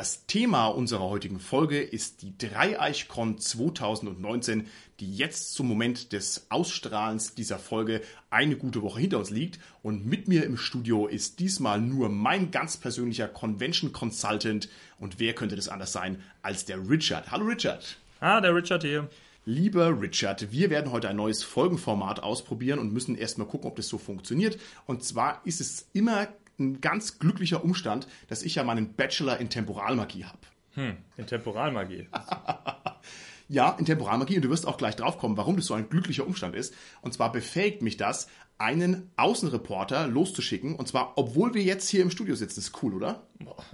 Das Thema unserer heutigen Folge ist die Dreieichkon 2019, die jetzt zum Moment des Ausstrahlens dieser Folge eine gute Woche hinter uns liegt. Und mit mir im Studio ist diesmal nur mein ganz persönlicher Convention Consultant. Und wer könnte das anders sein als der Richard? Hallo Richard. Ah, der Richard hier. Lieber Richard, wir werden heute ein neues Folgenformat ausprobieren und müssen erstmal gucken, ob das so funktioniert. Und zwar ist es immer ein ganz glücklicher Umstand, dass ich ja meinen Bachelor in Temporalmagie habe. Hm, in Temporalmagie. ja, in Temporalmagie. Und du wirst auch gleich draufkommen, warum das so ein glücklicher Umstand ist. Und zwar befähigt mich das, einen Außenreporter loszuschicken. Und zwar, obwohl wir jetzt hier im Studio sitzen. Das ist cool, oder?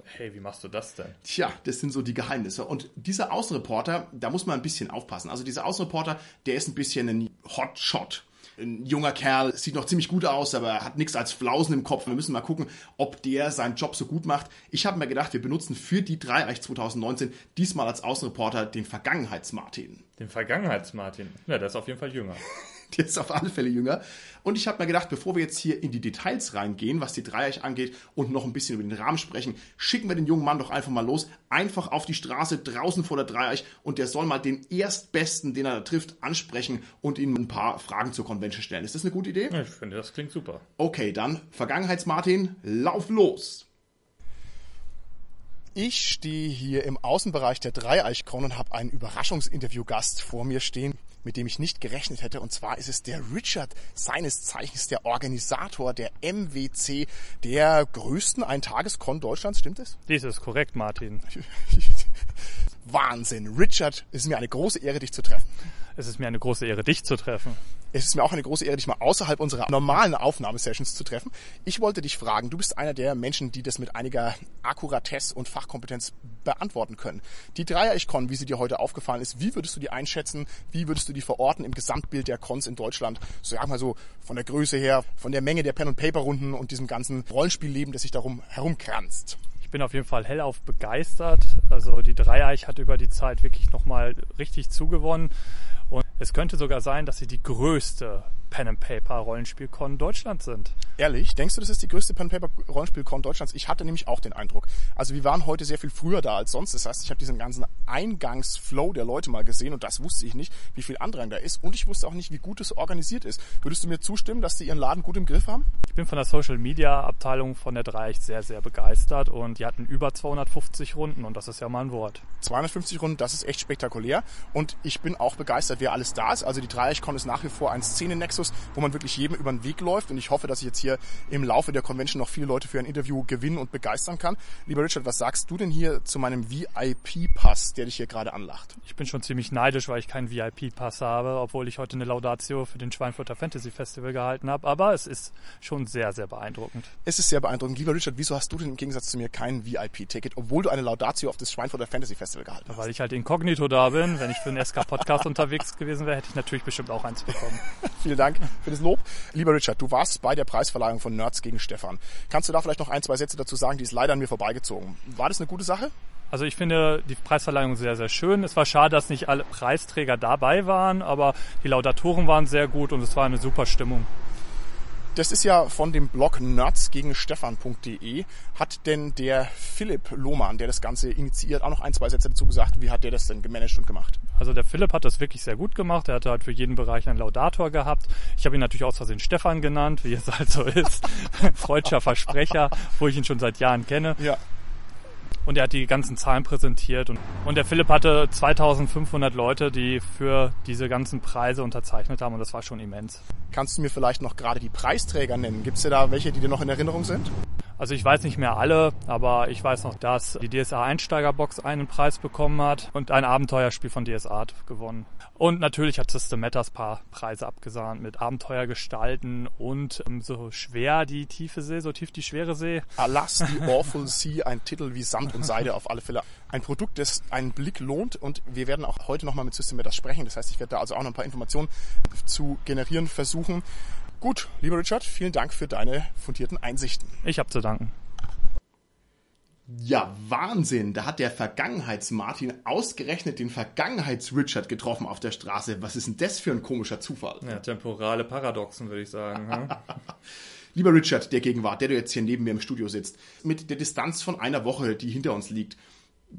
Hey, wie machst du das denn? Tja, das sind so die Geheimnisse. Und dieser Außenreporter, da muss man ein bisschen aufpassen. Also dieser Außenreporter, der ist ein bisschen ein Hotshot ein junger Kerl, sieht noch ziemlich gut aus, aber hat nichts als Flausen im Kopf. Wir müssen mal gucken, ob der seinen Job so gut macht. Ich habe mir gedacht, wir benutzen für die Dreieich 2019 diesmal als Außenreporter den Vergangenheits-Martin. Den Vergangenheits-Martin? Ja, der ist auf jeden Fall jünger. Der ist auf alle Fälle jünger. Und ich habe mir gedacht, bevor wir jetzt hier in die Details reingehen, was die Dreieich angeht und noch ein bisschen über den Rahmen sprechen, schicken wir den jungen Mann doch einfach mal los, einfach auf die Straße draußen vor der Dreieich und der soll mal den Erstbesten, den er trifft, ansprechen und ihm ein paar Fragen zur Convention stellen. Ist das eine gute Idee? Ich finde, das klingt super. Okay, dann Vergangenheits-Martin, lauf los! Ich stehe hier im Außenbereich der Dreieichkon und habe einen Überraschungsinterviewgast vor mir stehen mit dem ich nicht gerechnet hätte. Und zwar ist es der Richard, seines Zeichens der Organisator der MWC, der größten Eintageskon Deutschlands. Stimmt es? Dies ist korrekt, Martin. Wahnsinn. Richard, es ist mir eine große Ehre, dich zu treffen. Es ist mir eine große Ehre, dich zu treffen. Es ist mir auch eine große Ehre, dich mal außerhalb unserer normalen Aufnahmesessions zu treffen. Ich wollte dich fragen, du bist einer der Menschen, die das mit einiger Akkuratesse und Fachkompetenz beantworten können. Die Dreier-Ich-Con, wie sie dir heute aufgefallen ist, wie würdest du die einschätzen? Wie würdest du die verorten im Gesamtbild der Cons in Deutschland? So sag mal so von der Größe her, von der Menge der Pen-and-Paper-Runden und diesem ganzen Rollenspielleben, das sich darum herumkranzt. Ich bin auf jeden Fall hellauf begeistert. Also die Dreieich hat über die Zeit wirklich nochmal richtig zugewonnen. Und es könnte sogar sein, dass sie die größte Pen and Paper Rollenspielcon Deutschlands sind. Ehrlich? Denkst du, das ist die größte Pen and Paper Rollenspielcon Deutschlands? Ich hatte nämlich auch den Eindruck. Also wir waren heute sehr viel früher da als sonst. Das heißt, ich habe diesen ganzen Eingangsflow der Leute mal gesehen und das wusste ich nicht, wie viel Andrang da ist und ich wusste auch nicht, wie gut es organisiert ist. Würdest du mir zustimmen, dass die ihren Laden gut im Griff haben? Ich bin von der Social Media Abteilung von der Dreieich sehr, sehr begeistert und die hatten über 250 Runden und das ist ja mal ein Wort. 250 Runden, das ist echt spektakulär und ich bin auch begeistert, wer alles da ist. Also die Dreieichkon ist nach wie vor ein Szenennexus, wo man wirklich jedem über den Weg läuft und ich hoffe, dass ich jetzt hier im Laufe der Convention noch viele Leute für ein Interview gewinnen und begeistern kann. Lieber Richard, was sagst du denn hier zu meinem VIP-Pass, der dich hier gerade anlacht? Ich bin schon ziemlich neidisch, weil ich keinen VIP-Pass habe, obwohl ich heute eine Laudatio für den Schweinfurter Fantasy Festival gehalten habe. Aber es ist schon sehr, sehr beeindruckend. Es ist sehr beeindruckend. Lieber Richard, wieso hast du denn im Gegensatz zu mir kein VIP-Ticket, obwohl du eine Laudatio auf das Schweinfurter Fantasy Festival gehalten hast? Weil ich halt inkognito da bin. Wenn ich für den SK-Podcast unterwegs gewesen wäre, hätte ich natürlich bestimmt auch eins bekommen. Vielen Dank für das Lob. Lieber Richard, du warst bei der Preisverleihung von Nerds gegen Stefan. Kannst du da vielleicht noch ein, zwei Sätze dazu sagen? Die ist leider an mir vorbeigezogen. War das eine gute Sache? Also ich finde die Preisverleihung sehr, sehr schön. Es war schade, dass nicht alle Preisträger dabei waren, aber die Laudatoren waren sehr gut und es war eine super Stimmung. Das ist ja von dem Blog nerdsgegenstefan.de. Hat denn der Philipp Lohmann, der das Ganze initiiert, auch noch ein, zwei Sätze dazu gesagt? Wie hat der das denn gemanagt und gemacht? Also der Philipp hat das wirklich sehr gut gemacht. Er hatte halt für jeden Bereich einen Laudator gehabt. Ich habe ihn natürlich aus Versehen Stefan genannt, wie es halt so ist. Freudscher Versprecher, wo ich ihn schon seit Jahren kenne. Ja und er hat die ganzen Zahlen präsentiert und, und der Philipp hatte 2500 Leute, die für diese ganzen Preise unterzeichnet haben und das war schon immens. Kannst du mir vielleicht noch gerade die Preisträger nennen? Gibt es da welche, die dir noch in Erinnerung sind? Also ich weiß nicht mehr alle, aber ich weiß noch, dass die DSA Einsteigerbox einen Preis bekommen hat und ein Abenteuerspiel von DSA gewonnen. Und natürlich hat System Matters paar Preise abgesahnt mit Abenteuergestalten und ähm, so schwer die tiefe See, so tief die schwere See. Alas, the Awful Sea, ein Titel wie Sand und Seide auf alle Fälle. Ein Produkt, das einen Blick lohnt und wir werden auch heute nochmal mit System Matters sprechen. Das heißt, ich werde da also auch noch ein paar Informationen zu generieren versuchen. Gut, lieber Richard, vielen Dank für deine fundierten Einsichten. Ich habe zu danken. Ja, Wahnsinn. Da hat der Vergangenheits-Martin ausgerechnet den Vergangenheits-Richard getroffen auf der Straße. Was ist denn das für ein komischer Zufall? Ja, temporale Paradoxen, würde ich sagen. Hm? Lieber Richard, der Gegenwart, der du jetzt hier neben mir im Studio sitzt, mit der Distanz von einer Woche, die hinter uns liegt,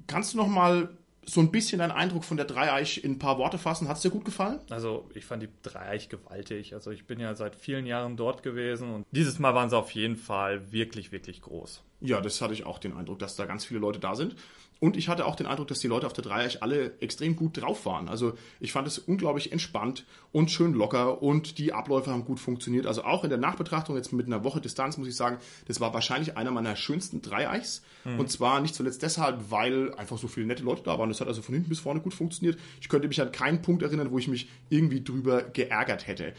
kannst du noch mal so ein bisschen deinen Eindruck von der Dreieich in ein paar Worte fassen. Hat es dir gut gefallen? Also ich fand die Dreieich gewaltig. Also ich bin ja seit vielen Jahren dort gewesen und dieses Mal waren sie auf jeden Fall wirklich, wirklich groß. Ja, das hatte ich auch den Eindruck, dass da ganz viele Leute da sind. Und ich hatte auch den Eindruck, dass die Leute auf der Dreieich alle extrem gut drauf waren. Also ich fand es unglaublich entspannt und schön locker und die Abläufe haben gut funktioniert. Also auch in der Nachbetrachtung jetzt mit einer Woche Distanz muss ich sagen, das war wahrscheinlich einer meiner schönsten Dreieichs. Mhm. Und zwar nicht zuletzt deshalb, weil einfach so viele nette Leute da waren. Das hat also von hinten bis vorne gut funktioniert. Ich könnte mich an keinen Punkt erinnern, wo ich mich irgendwie drüber geärgert hätte.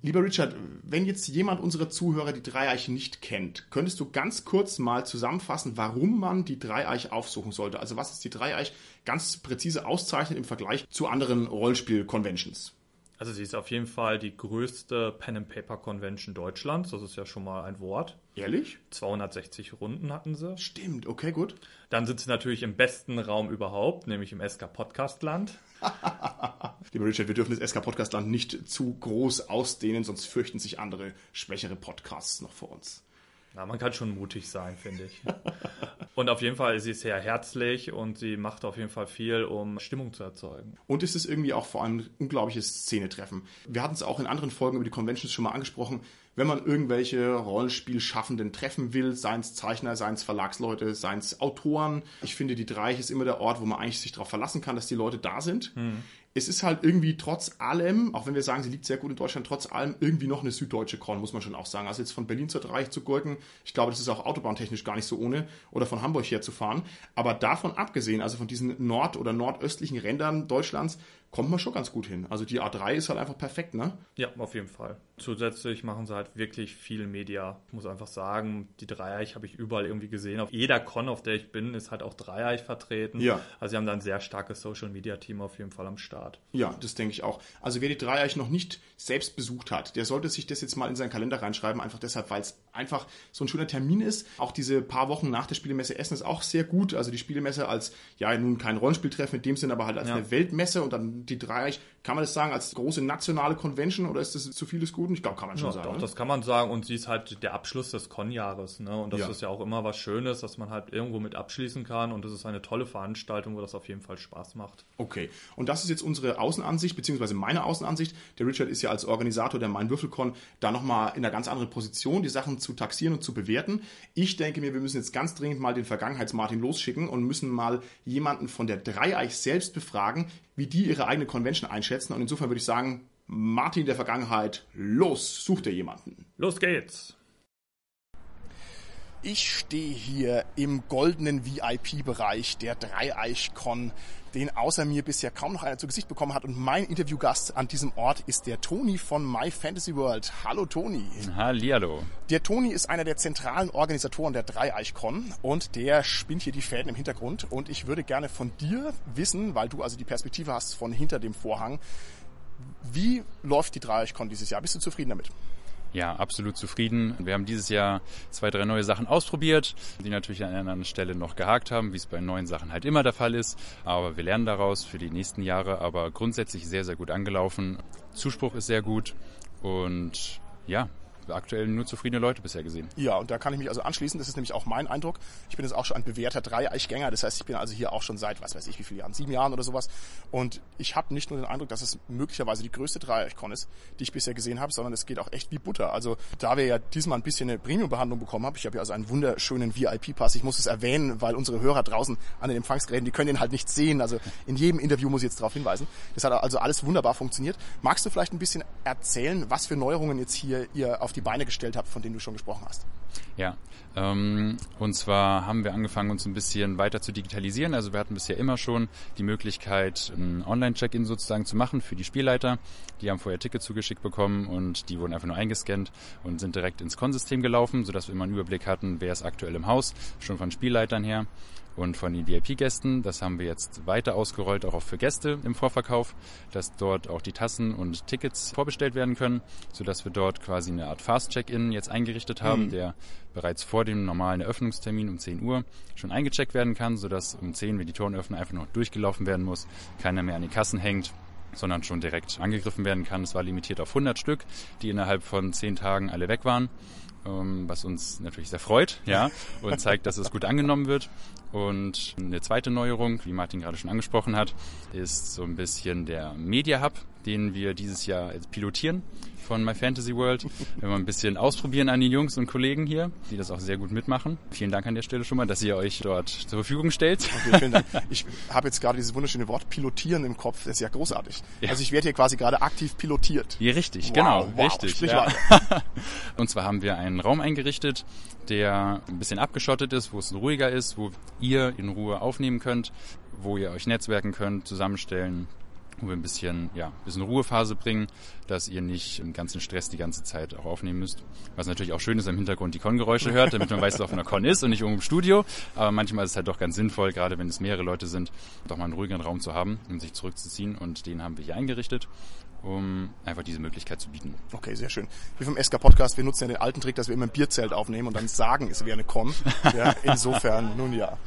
Lieber Richard, wenn jetzt jemand unserer Zuhörer die Dreieich nicht kennt, könntest du ganz kurz mal zusammenfassen, warum man die Dreieich aufsuchen sollte? Also was ist die Dreieich ganz präzise auszeichnet im Vergleich zu anderen Rollenspiel-Conventions? Also sie ist auf jeden Fall die größte Pen-and-Paper-Convention Deutschlands. Das ist ja schon mal ein Wort. Ehrlich? 260 Runden hatten sie. Stimmt, okay, gut. Dann sind sie natürlich im besten Raum überhaupt, nämlich im SK Podcast Land. Lieber Richard, wir dürfen das SK Podcast Land nicht zu groß ausdehnen, sonst fürchten sich andere schwächere Podcasts noch vor uns. Na, man kann schon mutig sein, finde ich. und auf jeden Fall ist sie sehr herzlich und sie macht auf jeden Fall viel, um Stimmung zu erzeugen. Und es ist irgendwie auch vor allem ein unglaubliches Szenetreffen. Wir hatten es auch in anderen Folgen über die Conventions schon mal angesprochen. Wenn man irgendwelche Rollenspielschaffenden treffen will, seien es Zeichner, seien es Verlagsleute, seien es Autoren. Ich finde, die Dreieich ist immer der Ort, wo man eigentlich sich darauf verlassen kann, dass die Leute da sind. Hm es ist halt irgendwie trotz allem, auch wenn wir sagen, sie liegt sehr gut in Deutschland, trotz allem irgendwie noch eine süddeutsche Con, muss man schon auch sagen. Also jetzt von Berlin zur Dreieich zu Gurken, ich glaube, das ist auch autobahntechnisch gar nicht so ohne, oder von Hamburg her zu fahren. Aber davon abgesehen, also von diesen nord- oder nordöstlichen Rändern Deutschlands, kommt man schon ganz gut hin. Also die A3 ist halt einfach perfekt, ne? Ja, auf jeden Fall. Zusätzlich machen sie halt wirklich viel Media. Ich muss einfach sagen, die Dreieich habe ich überall irgendwie gesehen. Auf jeder Con, auf der ich bin, ist halt auch Dreieich vertreten. Ja. Also sie haben da ein sehr starkes Social Media Team auf jeden Fall am Start. Ja, das denke ich auch. Also wer die Dreieich noch nicht selbst besucht hat, der sollte sich das jetzt mal in seinen Kalender reinschreiben, einfach deshalb, weil es einfach so ein schöner Termin ist. Auch diese paar Wochen nach der Spielemesse Essen ist auch sehr gut. Also die Spielemesse als, ja, nun kein Rollenspieltreffen in dem Sinn, aber halt als ja. eine Weltmesse und dann die Dreieich, kann man das sagen, als große nationale Convention oder ist das zu vieles Guten? Ich glaube, kann man schon ja, sagen. Doch, ne? das kann man sagen und sie ist halt der Abschluss des Con-Jahres. Ne? Und das ja. ist ja auch immer was Schönes, dass man halt irgendwo mit abschließen kann und das ist eine tolle Veranstaltung, wo das auf jeden Fall Spaß macht. Okay, und das ist jetzt unsere Außenansicht, beziehungsweise meine Außenansicht. Der Richard ist ja als Organisator der Mein Würfelcon da nochmal in einer ganz anderen Position, die Sachen zu taxieren und zu bewerten. Ich denke mir, wir müssen jetzt ganz dringend mal den Vergangenheits-Martin losschicken und müssen mal jemanden von der Dreieich selbst befragen, wie die ihre eigene Convention einschätzen. Und insofern würde ich sagen, Martin der Vergangenheit, los, such dir jemanden. Los geht's. Ich stehe hier im goldenen VIP-Bereich der Dreieichkon, den außer mir bisher kaum noch einer zu Gesicht bekommen hat. Und mein Interviewgast an diesem Ort ist der Toni von My Fantasy World. Hallo Toni. Hallihallo. Der Toni ist einer der zentralen Organisatoren der Dreieichkon und der spinnt hier die Fäden im Hintergrund. Und ich würde gerne von dir wissen, weil du also die Perspektive hast von hinter dem Vorhang, wie läuft die Dreieichkon dieses Jahr? Bist du zufrieden damit? Ja, absolut zufrieden. Wir haben dieses Jahr zwei, drei neue Sachen ausprobiert, die natürlich an einer anderen Stelle noch gehakt haben, wie es bei neuen Sachen halt immer der Fall ist. Aber wir lernen daraus für die nächsten Jahre. Aber grundsätzlich sehr, sehr gut angelaufen. Zuspruch ist sehr gut. Und ja, aktuell nur zufriedene Leute bisher gesehen. Ja, und da kann ich mich also anschließen. Das ist nämlich auch mein Eindruck. Ich bin jetzt auch schon ein bewährter Dreieichgänger. Das heißt, ich bin also hier auch schon seit, was weiß ich, wie viele Jahren, sieben Jahren oder sowas. Und ich habe nicht nur den Eindruck, dass es möglicherweise die größte Dreieichkon ist, die ich bisher gesehen habe, sondern es geht auch echt wie Butter. Also da wir ja diesmal ein bisschen eine Premium-Behandlung bekommen haben, ich habe ja also einen wunderschönen VIP-Pass. Ich muss es erwähnen, weil unsere Hörer draußen an den Empfangsgeräten, die können den halt nicht sehen. Also in jedem Interview muss ich jetzt darauf hinweisen. Das hat also alles wunderbar funktioniert. Magst du vielleicht ein bisschen erzählen, was für Neuerungen jetzt hier ihr auf die Beine gestellt habt von denen du schon gesprochen hast. Ja, ähm, und zwar haben wir angefangen, uns ein bisschen weiter zu digitalisieren. Also wir hatten bisher immer schon die Möglichkeit, ein Online-Check-In sozusagen zu machen für die Spielleiter. Die haben vorher Ticket zugeschickt bekommen und die wurden einfach nur eingescannt und sind direkt ins Con-System gelaufen, sodass wir immer einen Überblick hatten, wer ist aktuell im Haus, schon von Spielleitern her und von den VIP-Gästen. Das haben wir jetzt weiter ausgerollt, auch für Gäste im Vorverkauf, dass dort auch die Tassen und Tickets vorbestellt werden können, sodass wir dort quasi eine Art Fast-Check-In jetzt eingerichtet haben, mhm. der bereits vor dem normalen Eröffnungstermin um 10 Uhr schon eingecheckt werden kann, sodass um 10, wenn die Toren öffnen, einfach noch durchgelaufen werden muss, keiner mehr an die Kassen hängt sondern schon direkt angegriffen werden kann. Es war limitiert auf 100 Stück, die innerhalb von 10 Tagen alle weg waren. Ähm, was uns natürlich sehr freut, ja, und zeigt, dass es gut angenommen wird. Und eine zweite Neuerung, wie Martin gerade schon angesprochen hat, ist so ein bisschen der Media Hub, den wir dieses Jahr pilotieren von My Fantasy World. Wenn wir ein bisschen ausprobieren an die Jungs und Kollegen hier, die das auch sehr gut mitmachen. Vielen Dank an der Stelle schon mal, dass ihr euch dort zur Verfügung stellt. Okay, vielen Dank. Ich habe jetzt gerade dieses wunderschöne Wort pilotieren im Kopf. Das ist ja großartig. Ja. Also ich werde hier quasi gerade aktiv pilotiert. Ja, richtig, wow, genau, wow, richtig. Ja. und zwar haben wir einen Raum eingerichtet, der ein bisschen abgeschottet ist, wo es ruhiger ist, wo ihr in Ruhe aufnehmen könnt, wo ihr euch netzwerken könnt, zusammenstellen, wo wir ein bisschen, ja, ein bisschen Ruhephase bringen, dass ihr nicht im ganzen Stress die ganze Zeit auch aufnehmen müsst. Was natürlich auch schön ist, im Hintergrund die Con-Geräusche hört, damit man weiß, dass auf einer Con ist und nicht irgendwo im Studio. Aber manchmal ist es halt doch ganz sinnvoll, gerade wenn es mehrere Leute sind, doch mal einen ruhigeren Raum zu haben, um sich zurückzuziehen. Und den haben wir hier eingerichtet um einfach diese Möglichkeit zu bieten. Okay, sehr schön. Wir vom SK Podcast, wir nutzen ja den alten Trick, dass wir immer ein Bierzelt aufnehmen und dann sagen, es wäre eine Con. Ja, insofern, nun ja.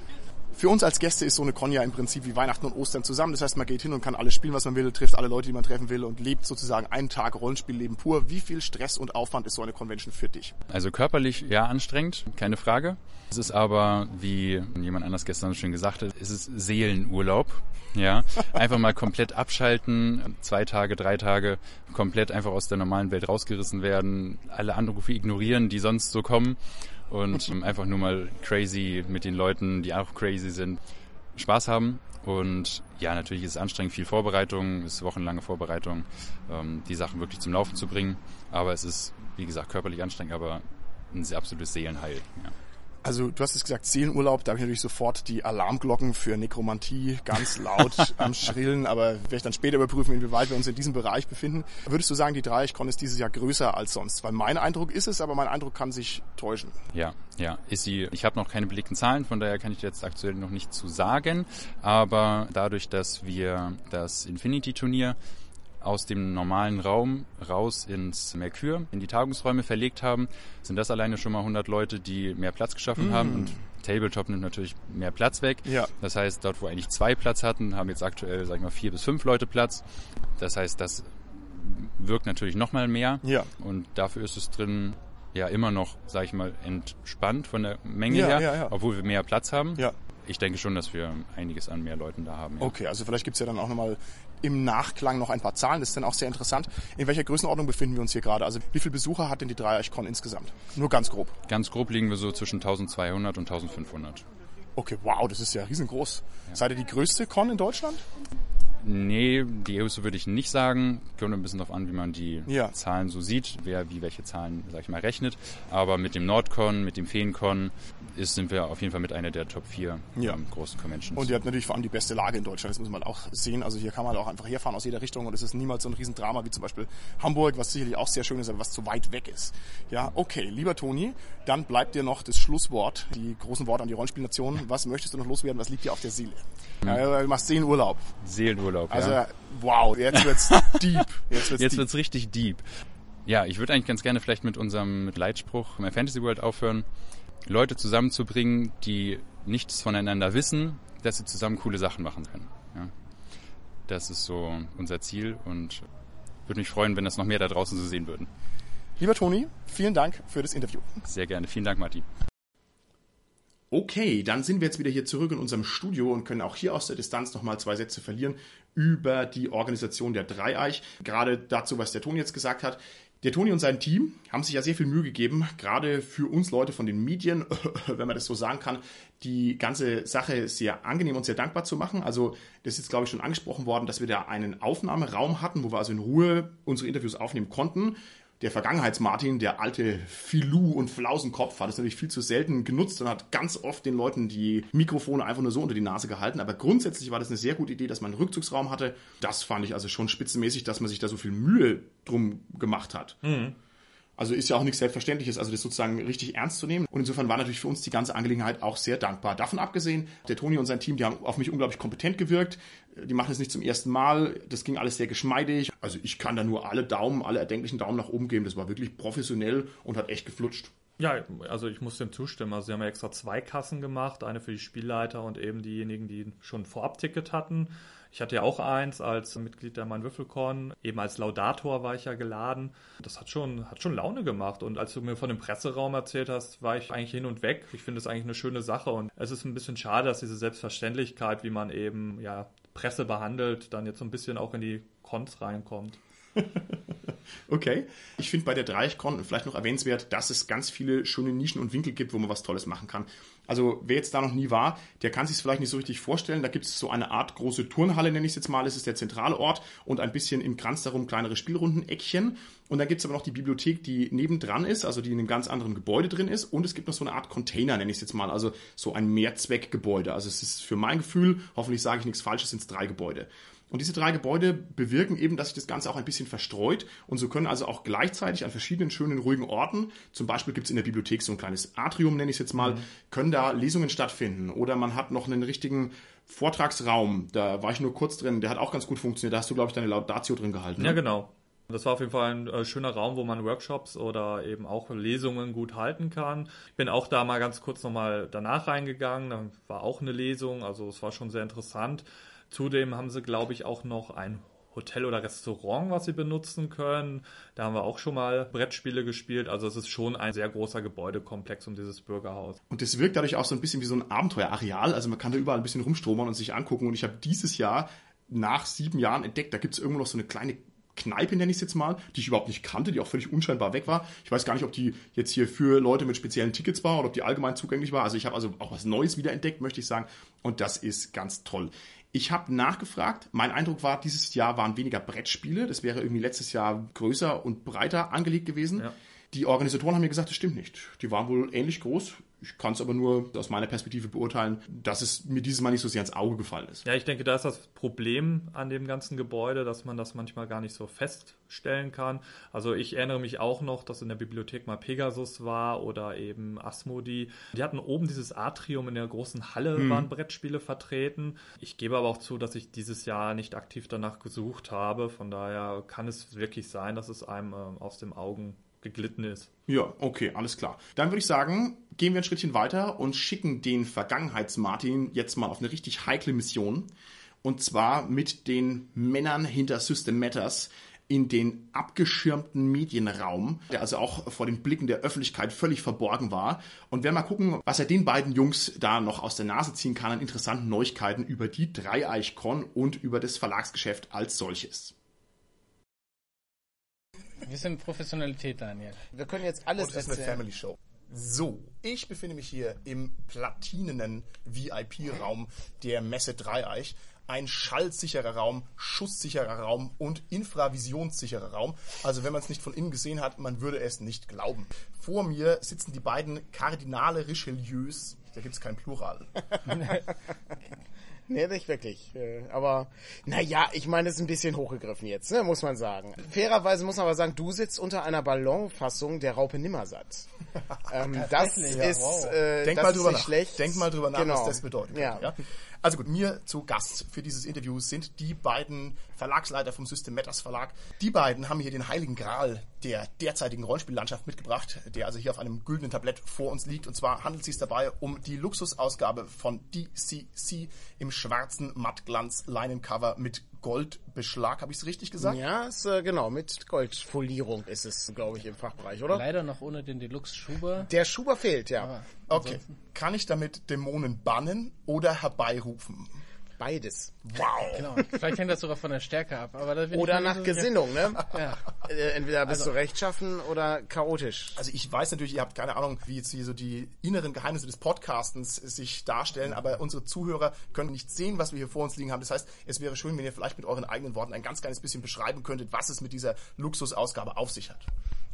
Für uns als Gäste ist so eine Con ja im Prinzip wie Weihnachten und Ostern zusammen. Das heißt, man geht hin und kann alles spielen, was man will, trifft alle Leute, die man treffen will und lebt sozusagen einen Tag Rollenspielleben pur. Wie viel Stress und Aufwand ist so eine Convention für dich? Also körperlich ja anstrengend, keine Frage. Es ist aber, wie jemand anders gestern schön gesagt hat, es ist Seelenurlaub. Ja, einfach mal komplett abschalten, zwei Tage, drei Tage komplett einfach aus der normalen Welt rausgerissen werden, alle Anrufe ignorieren, die sonst so kommen und einfach nur mal crazy mit den Leuten, die auch crazy sind, Spaß haben. Und ja, natürlich ist es anstrengend, viel Vorbereitung, ist wochenlange Vorbereitung, ähm, die Sachen wirklich zum Laufen zu bringen. Aber es ist, wie gesagt, körperlich anstrengend, aber ein absolutes Seelenheil. Ja. Also du hast es gesagt, Seelenurlaub, da habe ich natürlich sofort die Alarmglocken für Nekromantie ganz laut am Schrillen, aber werde ich dann später überprüfen, inwieweit wir uns in diesem Bereich befinden. Würdest du sagen, die Dreieichkon ist dieses Jahr größer als sonst? Weil mein Eindruck ist es, aber mein Eindruck kann sich täuschen. Ja, ja, ist sie. Ich habe noch keine belegten Zahlen, von daher kann ich jetzt aktuell noch nicht zu sagen, aber dadurch, dass wir das Infinity-Turnier aus dem normalen Raum raus ins Merkur, in die Tagungsräume verlegt haben, sind das alleine schon mal 100 Leute, die mehr Platz geschaffen mm. haben und Tabletop nimmt natürlich mehr Platz weg. Ja. Das heißt, dort, wo eigentlich zwei Platz hatten, haben jetzt aktuell, sag ich mal, vier bis fünf Leute Platz. Das heißt, das wirkt natürlich noch mal mehr. Ja. Und dafür ist es drin ja immer noch, sag ich mal, entspannt von der Menge ja, her, ja, obwohl wir mehr Platz haben. Ja. Ich denke schon, dass wir einiges an mehr Leuten da haben. Ja. Okay, also vielleicht gibt's ja dann auch nochmal im Nachklang noch ein paar Zahlen. Das ist dann auch sehr interessant. In welcher Größenordnung befinden wir uns hier gerade? Also wie viele Besucher hat denn die Dreieichkon insgesamt? Nur ganz grob. Ganz grob liegen wir so zwischen 1200 und 1500. Okay, wow, das ist ja riesengroß. Ja. Seid ihr die größte Con in Deutschland? Nee, die EUSO würde ich nicht sagen. Kommt ein bisschen darauf an, wie man die ja. Zahlen so sieht, wer wie welche Zahlen, sag ich mal, rechnet. Aber mit dem Nordcon, mit dem Feencon ist, sind wir auf jeden Fall mit einer der Top 4 ja. ähm, großen Conventions. Und ihr habt natürlich vor allem die beste Lage in Deutschland, das muss man auch sehen. Also hier kann man auch einfach herfahren aus jeder Richtung und es ist niemals so ein Riesendrama wie zum Beispiel Hamburg, was sicherlich auch sehr schön ist, aber was zu weit weg ist. Ja, okay, lieber Toni, dann bleibt dir noch das Schlusswort, die großen Worte an die Rollenspielnation. Was möchtest du noch loswerden? Was liegt dir auf der Seele? Mhm. Du machst Seelenurlaub. Seelenurlaub, also, ja. wow, jetzt wird's deep. Jetzt wird's, jetzt deep. wird's richtig deep. Ja, ich würde eigentlich ganz gerne vielleicht mit unserem Leitspruch My Fantasy World aufhören. Leute zusammenzubringen, die nichts voneinander wissen, dass sie zusammen coole Sachen machen können. Ja. Das ist so unser Ziel und würde mich freuen, wenn das noch mehr da draußen so sehen würden. Lieber Toni, vielen Dank für das Interview. Sehr gerne. Vielen Dank, Martin. Okay, dann sind wir jetzt wieder hier zurück in unserem Studio und können auch hier aus der Distanz nochmal zwei Sätze verlieren über die Organisation der Dreieich. Gerade dazu, was der Toni jetzt gesagt hat. Der Toni und sein Team haben sich ja sehr viel Mühe gegeben, gerade für uns Leute von den Medien, wenn man das so sagen kann, die ganze Sache sehr angenehm und sehr dankbar zu machen. Also das ist jetzt, glaube ich, schon angesprochen worden, dass wir da einen Aufnahmeraum hatten, wo wir also in Ruhe unsere Interviews aufnehmen konnten. Der Vergangenheits-Martin, der alte Filou und Flausenkopf, hat es natürlich viel zu selten genutzt und hat ganz oft den Leuten die Mikrofone einfach nur so unter die Nase gehalten. Aber grundsätzlich war das eine sehr gute Idee, dass man einen Rückzugsraum hatte. Das fand ich also schon spitzenmäßig, dass man sich da so viel Mühe drum gemacht hat. Mhm. Also ist ja auch nichts Selbstverständliches, also das sozusagen richtig ernst zu nehmen. Und insofern war natürlich für uns die ganze Angelegenheit auch sehr dankbar. Davon abgesehen, der Toni und sein Team, die haben auf mich unglaublich kompetent gewirkt. Die machen es nicht zum ersten Mal. Das ging alles sehr geschmeidig. Also ich kann da nur alle Daumen, alle erdenklichen Daumen nach oben geben. Das war wirklich professionell und hat echt geflutscht. Ja, also ich muss dem zustimmen. Also sie haben ja extra zwei Kassen gemacht, eine für die Spielleiter und eben diejenigen, die schon Vorab-Ticket hatten. Ich hatte ja auch eins als Mitglied der Mein Würfelkorn. Eben als Laudator war ich ja geladen. Das hat schon, hat schon Laune gemacht. Und als du mir von dem Presseraum erzählt hast, war ich eigentlich hin und weg. Ich finde es eigentlich eine schöne Sache. Und es ist ein bisschen schade, dass diese Selbstverständlichkeit, wie man eben, ja, Presse behandelt, dann jetzt so ein bisschen auch in die Cons reinkommt. okay. Ich finde bei der Dreichcon vielleicht noch erwähnenswert, dass es ganz viele schöne Nischen und Winkel gibt, wo man was Tolles machen kann. Also wer jetzt da noch nie war, der kann sich es vielleicht nicht so richtig vorstellen. Da gibt es so eine Art große Turnhalle, nenne ich es jetzt mal. Das ist der zentrale Ort und ein bisschen im Kranz darum kleinere Spielrunden-Eckchen. Und dann gibt es aber noch die Bibliothek, die nebendran ist, also die in einem ganz anderen Gebäude drin ist. Und es gibt noch so eine Art Container, nenne ich es jetzt mal. Also so ein Mehrzweckgebäude. Also es ist für mein Gefühl, hoffentlich sage ich nichts Falsches, sind es drei Gebäude. Und diese drei Gebäude bewirken eben, dass sich das Ganze auch ein bisschen verstreut. Und so können also auch gleichzeitig an verschiedenen schönen, ruhigen Orten, zum Beispiel gibt es in der Bibliothek so ein kleines Atrium, nenne ich es jetzt mal, mhm. können da Lesungen stattfinden. Oder man hat noch einen richtigen Vortragsraum. Da war ich nur kurz drin, der hat auch ganz gut funktioniert. Da hast du, glaube ich, deine Laudatio drin gehalten. Ne? Ja, genau. Das war auf jeden Fall ein äh, schöner Raum, wo man Workshops oder eben auch Lesungen gut halten kann. Ich bin auch da mal ganz kurz nochmal danach reingegangen. Da war auch eine Lesung, also es war schon sehr interessant. Zudem haben sie, glaube ich, auch noch ein Hotel oder Restaurant, was sie benutzen können. Da haben wir auch schon mal Brettspiele gespielt. Also es ist schon ein sehr großer Gebäudekomplex um dieses Bürgerhaus. Und das wirkt dadurch auch so ein bisschen wie so ein Abenteuerareal. Also man kann da überall ein bisschen rumstromern und sich angucken. Und ich habe dieses Jahr nach sieben Jahren entdeckt, da gibt es irgendwo noch so eine kleine Kneipe, nenne ich es jetzt mal, die ich überhaupt nicht kannte, die auch völlig unscheinbar weg war. Ich weiß gar nicht, ob die jetzt hier für Leute mit speziellen Tickets war oder ob die allgemein zugänglich war. Also ich habe also auch was Neues wieder entdeckt, möchte ich sagen. Und das ist ganz toll. Ich habe nachgefragt. Mein Eindruck war, dieses Jahr waren weniger Brettspiele. Das wäre irgendwie letztes Jahr größer und breiter angelegt gewesen. Ja. Die Organisatoren haben mir gesagt, das stimmt nicht. Die waren wohl ähnlich groß. Ich kann es aber nur aus meiner Perspektive beurteilen, dass es mir dieses Mal nicht so sehr ins Auge gefallen ist. Ja, ich denke, da ist das Problem an dem ganzen Gebäude, dass man das manchmal gar nicht so feststellen kann. Also ich erinnere mich auch noch, dass in der Bibliothek mal Pegasus war oder eben Asmodi. Die hatten oben dieses Atrium in der großen Halle, hm. waren Brettspiele vertreten. Ich gebe aber auch zu, dass ich dieses Jahr nicht aktiv danach gesucht habe. Von daher kann es wirklich sein, dass es einem äh, aus den Augen geglitten ist. Ja, okay, alles klar. Dann würde ich sagen, gehen wir ein Schrittchen weiter und schicken den Vergangenheits-Martin jetzt mal auf eine richtig heikle Mission. Und zwar mit den Männern hinter System Matters in den abgeschirmten Medienraum, der also auch vor den Blicken der Öffentlichkeit völlig verborgen war. Und werden mal gucken, was er den beiden Jungs da noch aus der Nase ziehen kann an interessanten Neuigkeiten über die Dreieichkon und über das Verlagsgeschäft als solches. Wir sind Professionalität, Daniel. Wir können jetzt alles Und das ist eine Family Show. So, ich befinde mich hier im platinenen VIP-Raum der Messe Dreieich. Ein schallsicherer Raum, schusssicherer Raum und infravisionssicherer Raum. Also wenn man es nicht von innen gesehen hat, man würde es nicht glauben. Vor mir sitzen die beiden Kardinale Richelieus. Da gibt es kein Plural. Nee, nicht wirklich. Äh, aber naja, ich meine, das ist ein bisschen hochgegriffen jetzt, ne, muss man sagen. Fairerweise muss man aber sagen, du sitzt unter einer Ballonfassung der Raupe Nimmersatt. ähm, das ist, wow. äh, Denk das mal drüber nach. schlecht. Denk mal drüber nach, genau. was das bedeutet. Ja. ja. Also gut, mir zu Gast für dieses Interview sind die beiden Verlagsleiter vom System Matters Verlag. Die beiden haben hier den heiligen Gral der derzeitigen Rollenspiellandschaft mitgebracht, der also hier auf einem güldenen Tablett vor uns liegt. Und zwar handelt es sich dabei um die Luxusausgabe von DCC im schwarzen Mattglanz Leinencover mit Goldbeschlag. Habe ich es richtig gesagt? Ja, ist, äh, genau, mit Goldfolierung ist es, glaube ich, im Fachbereich, oder? Leider noch ohne den Deluxe Schuber. Der Schuber fehlt, ja. Aber okay. Kann ich damit Dämonen bannen oder herbeirufen? Beides. Wow. Genau. Vielleicht hängt das sogar von der Stärke ab. Aber oder nach so Gesinnung, ne? ja. Äh, entweder bist also, du rechtschaffen oder chaotisch. Also ich weiß natürlich, ihr habt keine Ahnung, wie jetzt hier so die inneren Geheimnisse des Podcastens sich darstellen, aber unsere Zuhörer können nicht sehen, was wir hier vor uns liegen haben. Das heißt, es wäre schön, wenn ihr vielleicht mit euren eigenen Worten ein ganz kleines bisschen beschreiben könntet, was es mit dieser Luxusausgabe auf sich hat.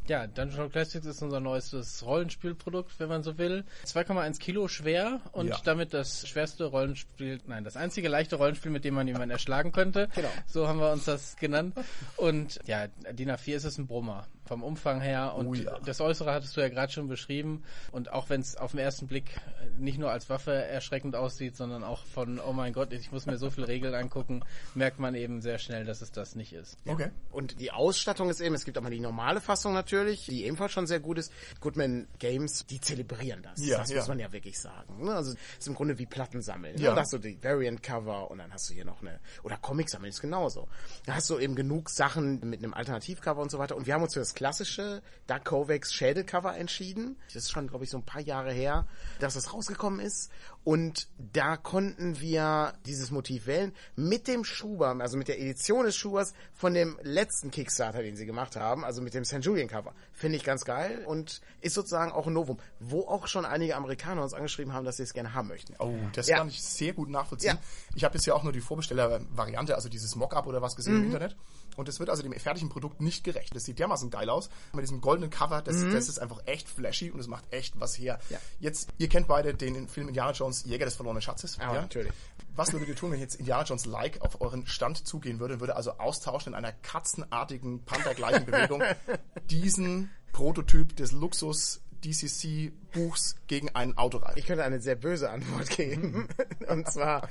Ja, Dungeon Classics ist unser neuestes Rollenspielprodukt, wenn man so will. 2,1 Kilo schwer und ja. damit das schwerste Rollenspiel, nein, das einzige leichte Rollenspiel, mit dem man jemanden erschlagen könnte. Genau. So haben wir uns das genannt. Und ja, DIN A4 ist es ein Brummer vom Umfang her und oh ja. das Äußere hattest du ja gerade schon beschrieben und auch wenn es auf den ersten Blick nicht nur als Waffe erschreckend aussieht, sondern auch von oh mein Gott, ich muss mir so viele Regeln angucken, merkt man eben sehr schnell, dass es das nicht ist. Okay. Und die Ausstattung ist eben, es gibt auch mal die normale Fassung natürlich, die ebenfalls schon sehr gut ist. Goodman Games, die zelebrieren das. Ja, das ja. muss man ja wirklich sagen. Ne? Also es ist im Grunde wie Platten sammeln. Ne? Ja. Da hast du die Variant Cover und dann hast du hier noch eine oder Comic sammeln ist genauso. Da hast du eben genug Sachen mit einem Alternativcover und so weiter und wir haben uns für das klassische Doug Kovacs Schädelcover entschieden. Das ist schon, glaube ich, so ein paar Jahre her, dass das rausgekommen ist. Und da konnten wir dieses Motiv wählen mit dem Schuber, also mit der Edition des Schubers von dem letzten Kickstarter, den sie gemacht haben, also mit dem St. Julian Cover. Finde ich ganz geil und ist sozusagen auch ein Novum, wo auch schon einige Amerikaner uns angeschrieben haben, dass sie es gerne haben möchten. Oh, das ja. kann ich sehr gut nachvollziehen. Ja. Ich habe bisher auch nur die Vorbesteller-Variante, also dieses Mockup oder was gesehen mhm. im Internet. Und es wird also dem fertigen Produkt nicht gerecht. Das sieht dermaßen geil aus. Mit diesem goldenen Cover, das, mhm. das ist einfach echt flashy und es macht echt was her. Ja. Jetzt, ihr kennt beide den Film Indiana Jones, Jäger des verlorenen Schatzes. Ja, ja, natürlich. Was würdet ihr tun, wenn jetzt Indiana Jones like auf euren Stand zugehen würde würde also austauschen in einer katzenartigen, panthergleichen Bewegung diesen Prototyp des Luxus DCC-Buchs gegen einen Autoreifen? Ich könnte eine sehr böse Antwort geben. Und zwar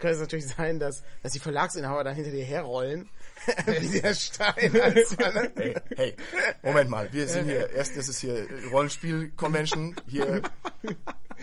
könnte es natürlich sein, dass, dass die Verlagsinhaber dann hinter dir herrollen, wie der Stein. Als hey, hey, Moment mal, wir sind hier, erst ist es hier Rollenspiel-Convention, hier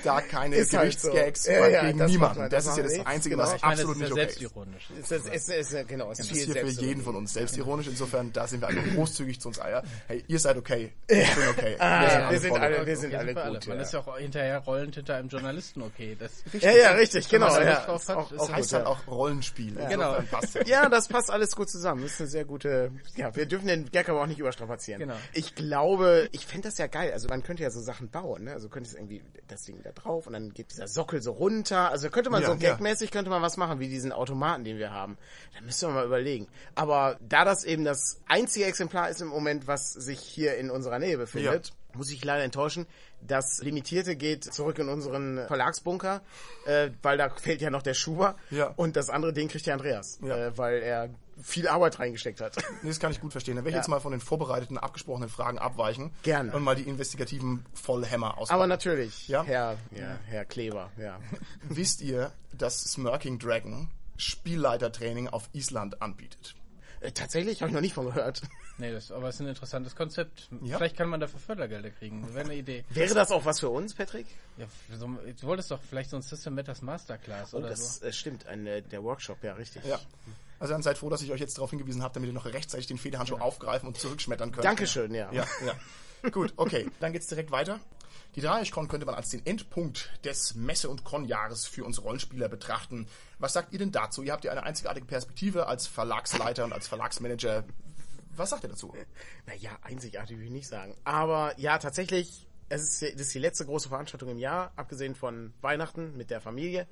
da keine ist Gerichtsgags halt so. ja, gegen niemanden. Das, das ist ja das Einzige, was ich absolut meine, nicht okay ist. Ist, ist, ist, ist, genau, ist, ist hier für jeden von uns selbstironisch. Insofern, da sind wir einfach großzügig zu uns Eier. Hey, ihr seid okay, ich bin okay. Ah, wir sind alle, wir sind alle, gut. Man ist ja auch hinterher rollend hinter einem Journalisten okay. Das ja, ja, richtig, genau. Ja. Auch, auch heißt halt auch Rollenspiel. Genau. Ja, das passt alles gut zusammen. Das ist eine sehr gute, ja, wir dürfen den Gag aber auch nicht überstrapazieren. Genau. Ich glaube, ich fände das ja geil. Also man könnte ja so Sachen bauen, ne? Also könnte es irgendwie das Ding da drauf und dann geht dieser Sockel so runter. Also könnte man ja, so gagmäßig ja. könnte man was machen, wie diesen Automaten, den wir haben. Da müssen wir mal überlegen. Aber da das eben das einzige Exemplar ist im Moment, was sich hier in unserer Nähe befindet, ja. muss ich leider enttäuschen. Das Limitierte geht zurück in unseren Verlagsbunker, äh, weil da fehlt ja noch der Schuber. Ja. Und das andere Ding kriegt der Andreas, ja. äh, weil er viel Arbeit reingesteckt hat. Nee, das kann ich gut verstehen. Dann werde ich ja. jetzt mal von den vorbereiteten, abgesprochenen Fragen abweichen. Gerne. Und mal die investigativen Vollhämmer auspacken. Aber natürlich, ja? Herr, ja, Herr Kleber, ja. Wisst ihr, dass Smirking Dragon Spielleitertraining auf Island anbietet? Äh, tatsächlich habe ich noch nicht von gehört. Nee, das, aber es ist ein interessantes Konzept. Ja. Vielleicht kann man dafür Fördergelder kriegen. Wäre eine Idee. Wäre das auch was für uns, Patrick? Ja, so, du wolltest doch vielleicht so ein System Matters Masterclass oh, oder das, so. Das stimmt, ein, äh, der Workshop, ja, richtig. Ja. Also dann seid froh, dass ich euch jetzt darauf hingewiesen habe, damit ihr noch rechtzeitig den Federhandschuh ja. aufgreifen und zurückschmettern könnt. Dankeschön, ja. Ja, ja. Gut, okay. Dann geht's direkt weiter. Die Dreieckkon könnte man als den Endpunkt des Messe- und Con-Jahres für uns Rollenspieler betrachten. Was sagt ihr denn dazu? Ihr habt ja eine einzigartige Perspektive als Verlagsleiter und als Verlagsmanager. Was sagt ihr dazu? Naja, einzigartig würde ich nicht sagen. Aber ja, tatsächlich, es ist, das ist die letzte große Veranstaltung im Jahr, abgesehen von Weihnachten mit der Familie.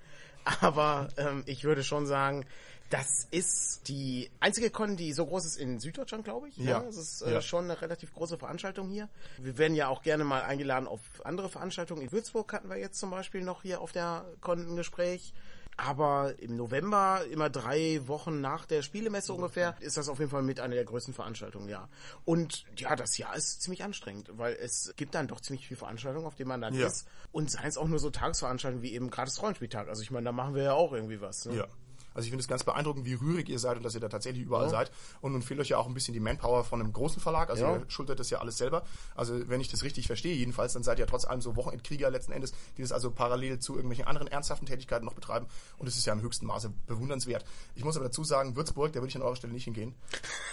Aber ähm, ich würde schon sagen, das ist die einzige Con, die so groß ist in Süddeutschland, glaube ich. Ja. ja das ist äh, ja. schon eine relativ große Veranstaltung hier. Wir werden ja auch gerne mal eingeladen auf andere Veranstaltungen. In Würzburg hatten wir jetzt zum Beispiel noch hier auf der Con ein Gespräch. Aber im November, immer drei Wochen nach der Spielemesse ungefähr, ist das auf jeden Fall mit einer der größten Veranstaltungen, ja. Und ja, das Jahr ist ziemlich anstrengend, weil es gibt dann doch ziemlich viele Veranstaltungen, auf denen man dann ja. ist. Und seien es auch nur so Tagesveranstaltungen wie eben gerade das Rollenspieltag. Also ich meine, da machen wir ja auch irgendwie was. Ne? Ja. Also ich finde es ganz beeindruckend, wie rührig ihr seid und dass ihr da tatsächlich überall ja. seid. Und nun fehlt euch ja auch ein bisschen die Manpower von einem großen Verlag. Also ja. ihr schultert das ja alles selber. Also wenn ich das richtig verstehe, jedenfalls, dann seid ihr trotz allem so Wochenendkrieger letzten Endes, die das also parallel zu irgendwelchen anderen ernsthaften Tätigkeiten noch betreiben. Und es ist ja im höchsten Maße bewundernswert. Ich muss aber dazu sagen, Würzburg, da würde ich an eurer Stelle nicht hingehen,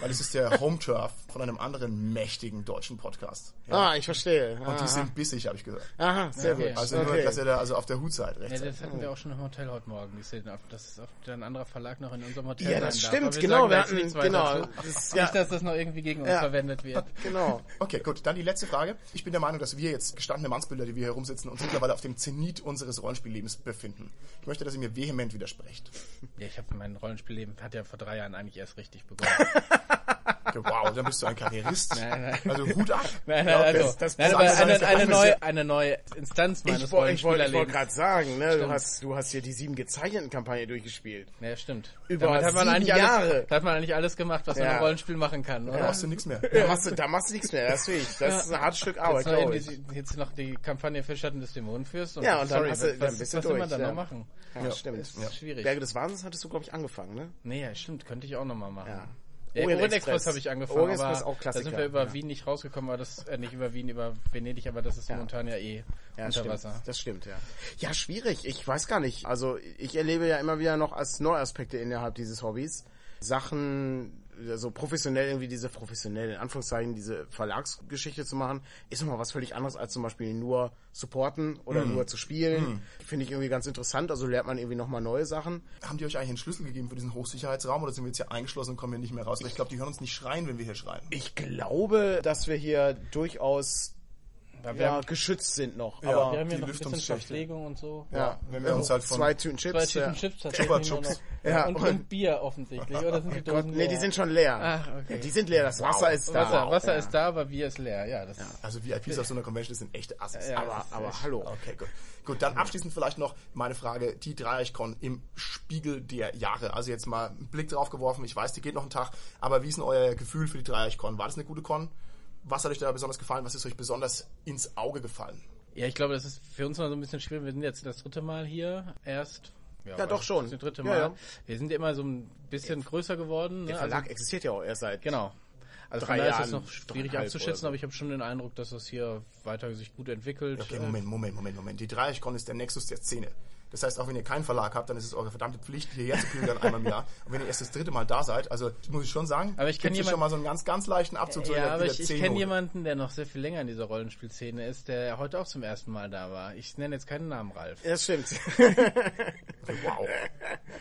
weil es ist der Home-Turf von einem anderen mächtigen deutschen Podcast. Ja. Ah, ich verstehe. Und die sind bissig, habe ich gehört. Aha, sehr gut. Also okay. nur, dass ihr da also auf der Hut seid. Ja, das hatten wir auch schon im Hotel heute Morgen gesehen, dass ein anderer Verlag noch in unserem Hotel Ja, das stimmt, wir genau. Wir hatten, genau. Das ja. Nicht, dass das noch irgendwie gegen uns ja. verwendet wird. Genau. Okay, gut. Dann die letzte Frage. Ich bin der Meinung, dass wir jetzt gestandene Mannsbilder, die wir hier rumsitzen, uns mittlerweile auf dem Zenit unseres Rollenspiellebens befinden. Ich möchte, dass ihr mir vehement widersprecht. Ja, ich habe mein Rollenspielleben hat ja vor drei Jahren eigentlich erst richtig begonnen. wow, dann bist du ein Karrierist. Nein, nein. Also Hut ab. Nein, nein, also, das, das nein, aber eine, eine, neue, eine neue Instanz meines Ich, ich wollte wollt gerade sagen, ne, du hast, du hast hier die sieben gezeichneten Kampagne durchgespielt. Ja, stimmt. Über Damit hat man eigentlich Jahre. Alles, hat man eigentlich alles gemacht, was ja. man im Rollenspiel machen kann, oder? Da machst du nichts mehr. Da machst du, da machst du nichts mehr, das sehe ich. Das ja. ist ein hartes Stück Arbeit, glaube ich. Jetzt noch die Kampagne für Schatten des Dämonen führst. Und ja, und dann sorry, hast du, dann bist du durch. Was will man dann noch machen? Ja, stimmt. Das ist schwierig. Berge des Wahnsinns hattest du, glaube ich, angefangen, ne? Nee, ja, stimmt. Könnte ich auch nochmal machen. Ja. Orient Express, habe ich angefangen, Orient Express auch Klassiker. da sind wir über ja. Wien nicht rausgekommen, aber das, äh, nicht über Wien, über Venedig, aber das ist ja. momentan ja eh ja, unter stimmt. Wasser. Das stimmt, ja. Ja, schwierig, ich weiß gar nicht. Also ich erlebe ja immer wieder noch als Neuaspekte innerhalb dieses Hobbys Sachen, so professionell irgendwie diese professionell in Anführungszeichen diese Verlagsgeschichte zu machen, ist nochmal was völlig anderes als zum Beispiel nur supporten oder mm. nur zu spielen. Mm. Finde ich irgendwie ganz interessant, also lernt man irgendwie nochmal neue Sachen. Haben die euch eigentlich einen Schlüssel gegeben für diesen Hochsicherheitsraum oder sind wir jetzt hier eingeschlossen und kommen hier nicht mehr raus? Weil ich glaube, die hören uns nicht schreien, wenn wir hier schreien. Ich glaube, dass wir hier durchaus ja, wir ja, geschützt sind noch. Ja, aber wir haben ja noch ein bisschen Verpflegung und so. Ja, wenn wir uns halt von zwei Tüten Chips, zwei Tüten Chips Chupa Chups. Ja, und, und, Bier offensichtlich. Oder sind die oh Dosen Gott, Nee, die sind schon leer. Ach, okay. Ja, die sind leer. Das Wasser wow. ist da. Wasser, Wasser ist da, aber Bier ist leer. Ja, das Also VIPs auf so einer Convention sind echte Assis. aber, aber hallo. Okay, gut. Gut, dann abschließend vielleicht noch meine Frage, die Dreieichkon im Spiegel der Jahre. Also jetzt mal einen Blick drauf geworfen. Ich weiß, die geht noch einen Tag. Aber wie ist denn euer Gefühl für die Dreieichkon? War das eine gute Con? Was hat euch da besonders gefallen? Was ist euch besonders ins Auge gefallen? Ja, ich glaube, das ist für uns mal so ein bisschen schwierig. Wir sind jetzt das dritte Mal hier erst. Ja, ja doch schon. Das dritte Mal. Ja, ja. Wir sind immer so ein bisschen größer geworden. Der ne? Verlag also, existiert ja auch erst seit genau. Also drei von daher ist es noch schwierig abzuschätzen, so. aber ich habe schon den Eindruck, dass das hier weiter sich gut entwickelt. Okay, Moment, Moment, Moment, Moment. Die Dreieichkon ist der Nexus der Szene. Das heißt, auch wenn ihr keinen Verlag habt, dann ist es eure verdammte Pflicht, hierher zu pilgern einmal im Jahr. Und wenn ihr erst das dritte Mal da seid, also muss ich schon sagen, aber ich kenne schon mal so einen ganz, ganz leichten Abzug. Ja, aber ich, ich kenne jemanden, der noch sehr viel länger in dieser Rollenspielszene ist, der heute auch zum ersten Mal da war. Ich nenne jetzt keinen Namen, Ralf. Das stimmt. wow.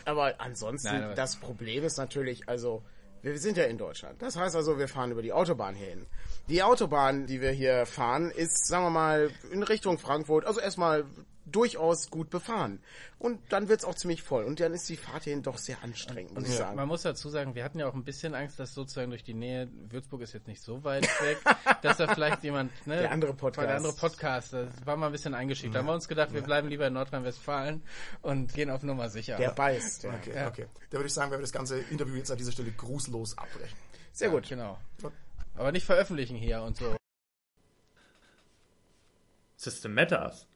Aber ansonsten, Nein, aber das Problem ist natürlich, also wir sind ja in Deutschland. Das heißt also, wir fahren über die Autobahn hin. Die Autobahn, die wir hier fahren, ist, sagen wir mal, in Richtung Frankfurt, also erstmal durchaus gut befahren. Und dann wird's auch ziemlich voll. Und dann ist die Fahrt hierhin doch sehr anstrengend, muss ja. ich sagen. Man muss dazu sagen, wir hatten ja auch ein bisschen Angst, dass sozusagen durch die Nähe, Würzburg ist jetzt nicht so weit weg, dass da vielleicht jemand, ne, der andere Podcast, der andere Podcast, das war mal ein bisschen eingeschickt. Ja. Da haben wir uns gedacht, wir bleiben lieber in Nordrhein-Westfalen und gehen auf Nummer sicher. Der beißt. Ja. Okay, ja. okay. Da würde ich sagen, wenn wir das ganze Interview jetzt an dieser Stelle grußlos abbrechen. Sehr gut. Genau. Aber nicht veröffentlichen hier und so. System Matters.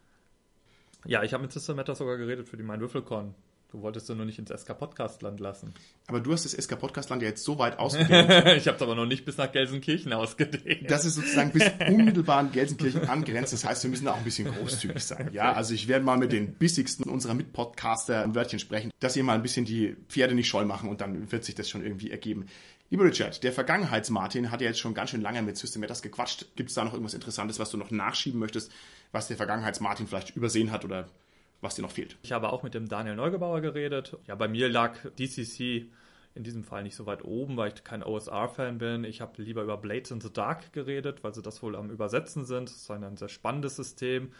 Ja, ich habe mit Sister Matter sogar geredet für die Mein Würfelcon. Du wolltest du nur nicht ins SK Podcastland lassen. Aber du hast das SK Podcastland ja jetzt so weit ausgedehnt. ich habe es aber noch nicht bis nach Gelsenkirchen ausgedehnt. Das ist sozusagen bis unmittelbar an Gelsenkirchen angrenzt. Das heißt, wir müssen da auch ein bisschen großzügig sein. Ja, also ich werde mal mit den bissigsten unserer Mitpodcaster ein Wörtchen sprechen, dass sie mal ein bisschen die Pferde nicht scheu machen und dann wird sich das schon irgendwie ergeben. Lieber Richard, der Vergangenheits-Martin hat ja jetzt schon ganz schön lange mit System Matters gequatscht. Gibt es da noch irgendwas Interessantes, was du noch nachschieben möchtest, was der Vergangenheits-Martin vielleicht übersehen hat oder was dir noch fehlt? Ich habe auch mit dem Daniel Neugebauer geredet. Ja, bei mir lag DCC in diesem Fall nicht so weit oben, weil ich kein OSR-Fan bin. Ich habe lieber über Blades in the Dark geredet, weil sie das wohl am Übersetzen sind. Das ist ein sehr spannendes System,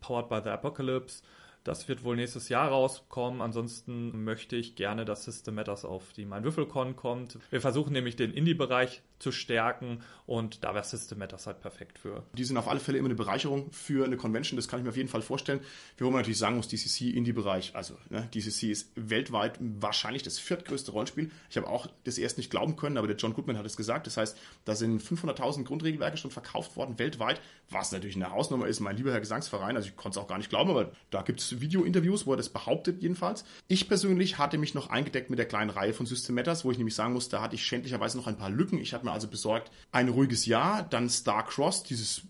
powered by the Apocalypse. Das wird wohl nächstes Jahr rauskommen. Ansonsten möchte ich gerne, dass System Matters auf die Mein Würfelcon kommt. Wir versuchen nämlich den Indie-Bereich zu stärken und da wäre System Matters halt perfekt für. Die sind auf alle Fälle immer eine Bereicherung für eine Convention, das kann ich mir auf jeden Fall vorstellen. Wie man natürlich sagen muss, DCC Indie-Bereich, also ne, DCC ist weltweit wahrscheinlich das viertgrößte Rollenspiel. Ich habe auch das erst nicht glauben können, aber der John Goodman hat es gesagt. Das heißt, da sind 500.000 Grundregelwerke schon verkauft worden weltweit, was natürlich eine Hausnummer ist, mein lieber Herr Gesangsverein. Also ich konnte es auch gar nicht glauben, aber da gibt es Video-Interviews, wo er das behauptet jedenfalls. Ich persönlich hatte mich noch eingedeckt mit der kleinen Reihe von System Matters, wo ich nämlich sagen muss, da hatte ich schändlicherweise noch ein paar Lücken. Ich hatte mir also besorgt ein ruhiges Jahr, dann Star Cross, dieses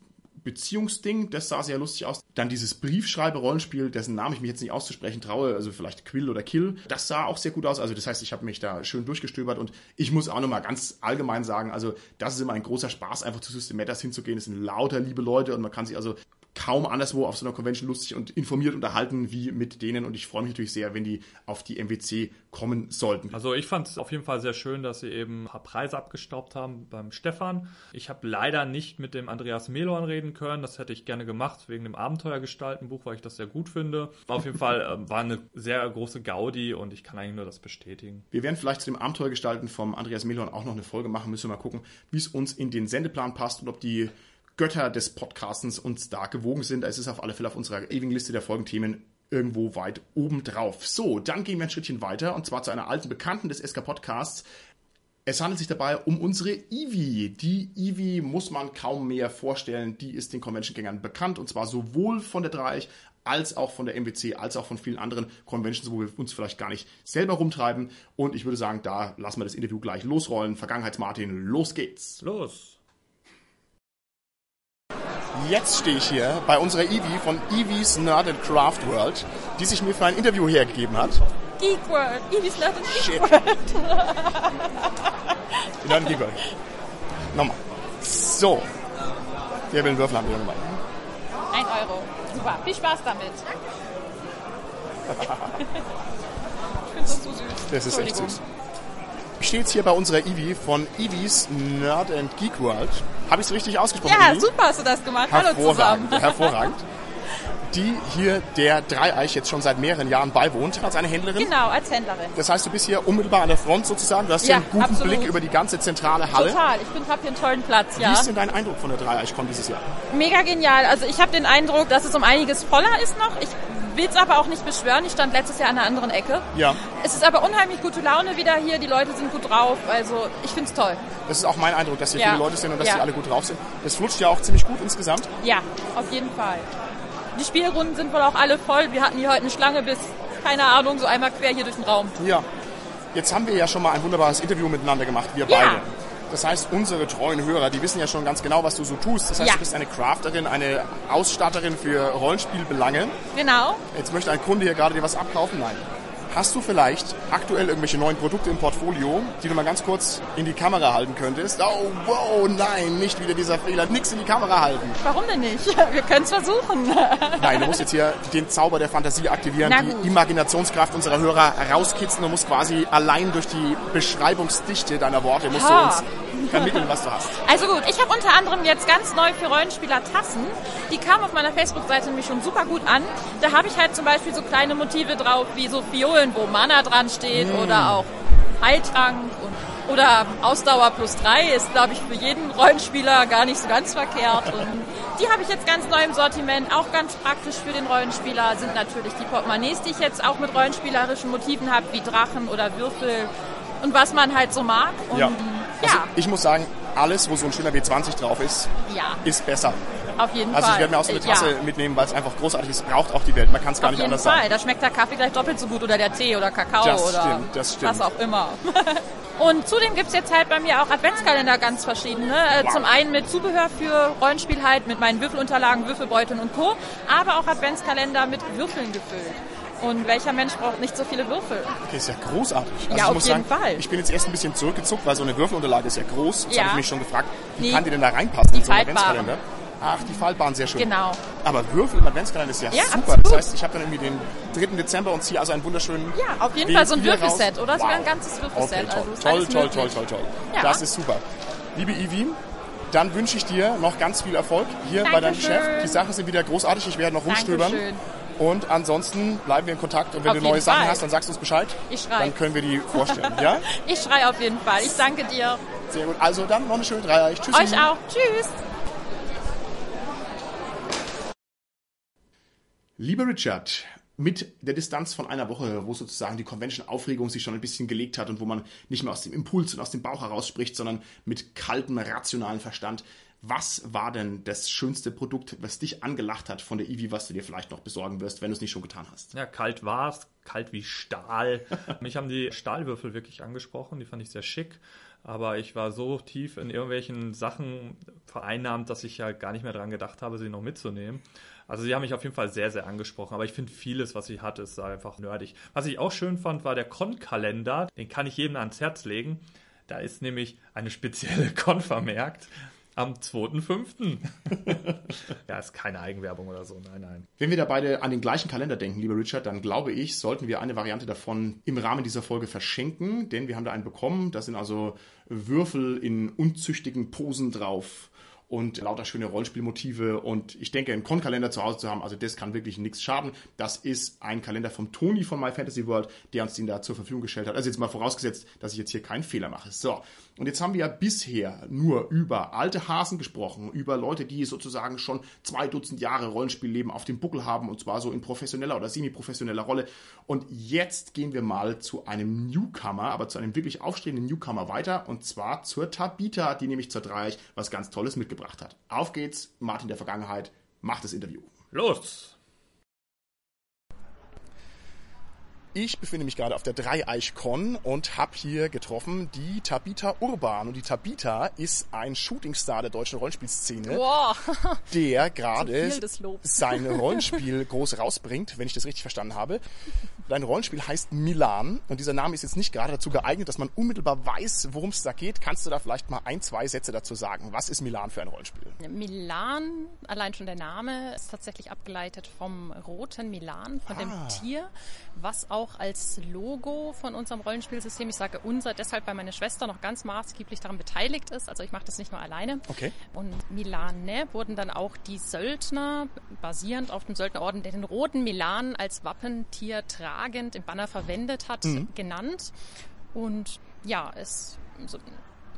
Beziehungsding, das sah sehr lustig aus. Dann dieses Briefschreiber-Rollenspiel, dessen Namen ich mich jetzt nicht auszusprechen traue, also vielleicht Quill oder Kill, das sah auch sehr gut aus. Also das heißt, ich habe mich da schön durchgestöbert und ich muss auch nochmal ganz allgemein sagen, also das ist immer ein großer Spaß, einfach zu System Matters hinzugehen. Es sind lauter liebe Leute und man kann sich also kaum anderswo auf so einer Convention lustig und informiert unterhalten wie mit denen. Und ich freue mich natürlich sehr, wenn die auf die MWC kommen sollten. Also ich fand es auf jeden Fall sehr schön, dass sie eben ein paar Preise abgestaubt haben beim Stefan. Ich habe leider nicht mit dem Andreas Melon reden können. Das hätte ich gerne gemacht wegen dem Abenteuergestaltenbuch, weil ich das sehr gut finde. Auf jeden Fall äh, war eine sehr große Gaudi und ich kann eigentlich nur das bestätigen. Wir werden vielleicht zu dem Abenteuergestalten vom Andreas Melon auch noch eine Folge machen. Müssen wir mal gucken, wie es uns in den Sendeplan passt und ob die Götter des Podcastens uns da gewogen sind. Es ist auf alle Fälle auf unserer ewigen Liste der Folgenthemen irgendwo weit oben drauf. So, dann gehen wir ein Schrittchen weiter und zwar zu einer alten Bekannten des SK Podcasts. Es handelt sich dabei um unsere Ivi. Die Ivi muss man kaum mehr vorstellen. Die ist den Convention-Gängern bekannt und zwar sowohl von der Dreieich als auch von der MWC, als auch von vielen anderen Conventions, wo wir uns vielleicht gar nicht selber rumtreiben. Und ich würde sagen, da lassen wir das Interview gleich losrollen. Vergangenheitsmartin, los geht's. Los. Jetzt stehe ich hier bei unserer Evie von Evies Nerd and Craft World, die sich mir für ein Interview hergegeben hat. Geek World. Evies Nerd and Geek Shit. World. Nerd and Geek World. Nochmal. So. Wer will einen Würfel haben? Wir dabei. Ein Euro. Super. Viel Spaß damit. ich finde das so süß. Das ist echt süß. Jetzt hier bei unserer Evie von Evies Nerd and Geek World. Habe ich es richtig ausgesprochen? Ja, Evi? super hast du das gemacht. Hallo Hervorragend, zusammen. hervorragend. Die hier der Dreieich jetzt schon seit mehreren Jahren beiwohnt als eine Händlerin. Genau, als Händlerin. Das heißt, du bist hier unmittelbar an der Front sozusagen. Du hast hier Ja, einen guten absolut. Blick über die ganze zentrale Halle. Total. Ich bin hab hier einen tollen Platz, Wie ja. ist denn dein Eindruck von der Dreieich-Con dieses Jahr? Mega genial. Also ich habe den Eindruck, dass es um einiges voller ist noch. Ich will es aber auch nicht beschwören. Ich stand letztes Jahr an einer anderen Ecke. Ja, Es ist aber unheimlich gute Laune wieder hier. Die Leute sind gut drauf. Also ich finde es toll. das ist auch mein Eindruck, dass hier Ja. viele Leute sind und dass Ja. die alle gut drauf sind. Das flutscht ja auch ziemlich gut insgesamt. Ja, auf jeden Fall. Die Spielrunden sind wohl auch alle voll. Wir hatten hier heute eine Schlange bis, keine Ahnung, so einmal quer hier durch den Raum. Ja. Jetzt haben wir ja schon mal ein wunderbares Interview miteinander gemacht, wir Ja. beide. Das heißt, unsere treuen Hörer, die wissen ja schon ganz genau, was du so tust. Das heißt, Ja. du bist eine Crafterin, eine Ausstatterin für Rollenspielbelange. Genau. Jetzt möchte ein Kunde hier gerade dir was abkaufen? Nein. Hast du vielleicht aktuell irgendwelche neuen Produkte im Portfolio, die du mal ganz kurz in die Kamera halten könntest? Oh, wow, nein, nicht wieder dieser Fehler. Nix in die Kamera halten. Warum denn nicht? Wir können es versuchen. Nein, du musst jetzt hier den Zauber der Fantasie aktivieren, die. Imaginationskraft unserer Hörer rauskitzen und musst quasi allein durch die Beschreibungsdichte deiner Worte musst du uns vermitteln, was du hast. Also gut, ich habe unter anderem jetzt ganz neu für Rollenspieler Tassen. Die kamen auf meiner Facebook-Seite nämlich schon super gut an. Da habe ich halt zum Beispiel so kleine Motive drauf, wie so Fiolen, wo Mana dran steht oder auch Heiltrank und, oder Ausdauer plus drei ist, glaube ich, für jeden Rollenspieler gar nicht so ganz verkehrt. Und die habe ich jetzt ganz neu im Sortiment. Auch ganz praktisch für den Rollenspieler sind natürlich die Portemonnaies, die ich jetzt auch mit rollenspielerischen Motiven habe, wie Drachen oder Würfel und was man halt so mag. Und Ja. Also ja, ich muss sagen, alles, wo so ein schöner W20 drauf ist, ja. ist besser. Auf jeden Also Fall. ich werde mir auch so eine Äh, Tasse Ja, mitnehmen, weil es einfach großartig ist. Braucht auch die Welt. Man kann es gar auf nicht jeden anders Fall. sagen. Da schmeckt der Kaffee gleich doppelt so gut oder der Tee oder Kakao Das oder stimmt, das stimmt. was auch immer. Und zudem gibt's jetzt halt bei mir auch Adventskalender ganz verschiedene. Äh, Wow. Zum einen mit Zubehör für Rollenspiel halt, mit meinen Würfelunterlagen, Würfelbeuteln und Co. Aber auch Adventskalender mit Würfeln gefüllt. Und welcher Mensch braucht nicht so viele Würfel? Okay, ist ja großartig. Also Ja, ich auf jeden sagen, Fall. ich bin jetzt erst ein bisschen zurückgezuckt, weil so eine Würfelunterlage ist ja groß. Jetzt Ja. habe ich mich schon gefragt, wie Nee. kann die denn da reinpassen Die in so einen. Adventskalender? Ach, die faltbaren, sehr schön. Genau. Aber Würfel im Adventskalender ist ja, Ja, super. absolut. Das heißt, ich habe dann irgendwie den 3. Dezember und ziehe also einen wunderschönen Ja, auf jeden W4 Fall so ein Würfelset, raus. oder? Wow. ein ganzes Würfelset. Okay, toll, Also toll, alles toll, toll, möglich. toll, toll. Ja. Das ist super. Liebe Ivi, dann wünsche ich dir noch ganz viel Erfolg hier bei deinem Dankeschön. Geschäft. Die Sachen sind wieder großartig. Ich werde noch rumstöbern. Dankeschön. Und ansonsten bleiben wir in Kontakt. Und wenn Auf du neue Sachen Fall. hast, dann sagst du uns Bescheid. Ich schrei. Dann können wir die vorstellen. ja? Ich schreie auf jeden Fall. Ich danke dir. Sehr gut. Also dann noch eine schöne Dreieich. Tschüss. Euch auch. Tschüss. Lieber Richard, mit der Distanz von einer Woche, wo sozusagen die Convention-Aufregung sich schon ein bisschen gelegt hat und wo man nicht mehr aus dem Impuls und aus dem Bauch heraus spricht, sondern mit kaltem, rationalen Verstand. Was war denn das schönste Produkt, was dich angelacht hat von der Ivi, was du dir vielleicht noch besorgen wirst, wenn du es nicht schon getan hast? Ja, kalt war's, kalt wie Stahl. Mich haben die Stahlwürfel wirklich angesprochen, die fand ich sehr schick. Aber ich war so tief in irgendwelchen Sachen vereinnahmt, dass ich ja gar nicht mehr dran gedacht habe, sie noch mitzunehmen. Also sie haben mich auf jeden Fall sehr, sehr angesprochen. Aber ich finde vieles, was sie hat, ist einfach nerdig. Was ich auch schön fand, war der Con-Kalender. Den kann ich jedem ans Herz legen. Da ist nämlich eine spezielle Con vermerkt. Am 2.5. ja, ist keine Eigenwerbung oder so, nein, nein. Wenn wir da beide an den gleichen Kalender denken, lieber Richard, dann glaube ich, sollten wir eine Variante davon im Rahmen dieser Folge verschenken, denn wir haben da einen bekommen. Das sind also Würfel in unzüchtigen Posen drauf und lauter schöne Rollenspielmotive. Und ich denke, einen Con-Kalender zu Hause zu haben, also das kann wirklich nichts schaden. Das ist ein Kalender vom Toni von My Fantasy World, der uns den da zur Verfügung gestellt hat. Also jetzt mal vorausgesetzt, dass ich jetzt hier keinen Fehler mache. So, und jetzt haben wir ja bisher nur über alte Hasen gesprochen, über Leute, die sozusagen schon zwei Dutzend Jahre Rollenspielleben auf dem Buckel haben, und zwar so in professioneller oder semi-professioneller Rolle. Und jetzt gehen wir mal zu einem Newcomer, aber zu einem wirklich aufstrebenden Newcomer weiter, und zwar zur Tabita, die nämlich zur Dreieich was ganz Tolles mitgebracht hat. Auf geht's, Martin der Vergangenheit, macht das Interview. Los! Ich befinde mich gerade auf der Dreieichkon und habe hier getroffen die Tabita Urban. Und die Tabita ist ein Shootingstar der deutschen Rollenspielszene, Wow. der gerade sein Rollenspiel groß rausbringt, wenn ich das richtig verstanden habe. Dein Rollenspiel heißt Milan und dieser Name ist jetzt nicht gerade dazu geeignet, dass man unmittelbar weiß, worum es da geht. Kannst du da vielleicht mal ein, zwei Sätze dazu sagen? Was ist Milan für ein Rollenspiel? Milan, allein schon der Name, ist tatsächlich abgeleitet vom roten Milan, von Ah. dem Tier, was auch als Logo von unserem Rollenspielsystem, ich sage unser, deshalb weil meine Schwester noch ganz maßgeblich daran beteiligt ist. Also ich mache das nicht nur alleine. Okay. Und Milane wurden dann auch die Söldner, basierend auf dem Söldnerorden, der den roten Milan als Wappentier tragend im Banner verwendet hat, genannt. Und ja, es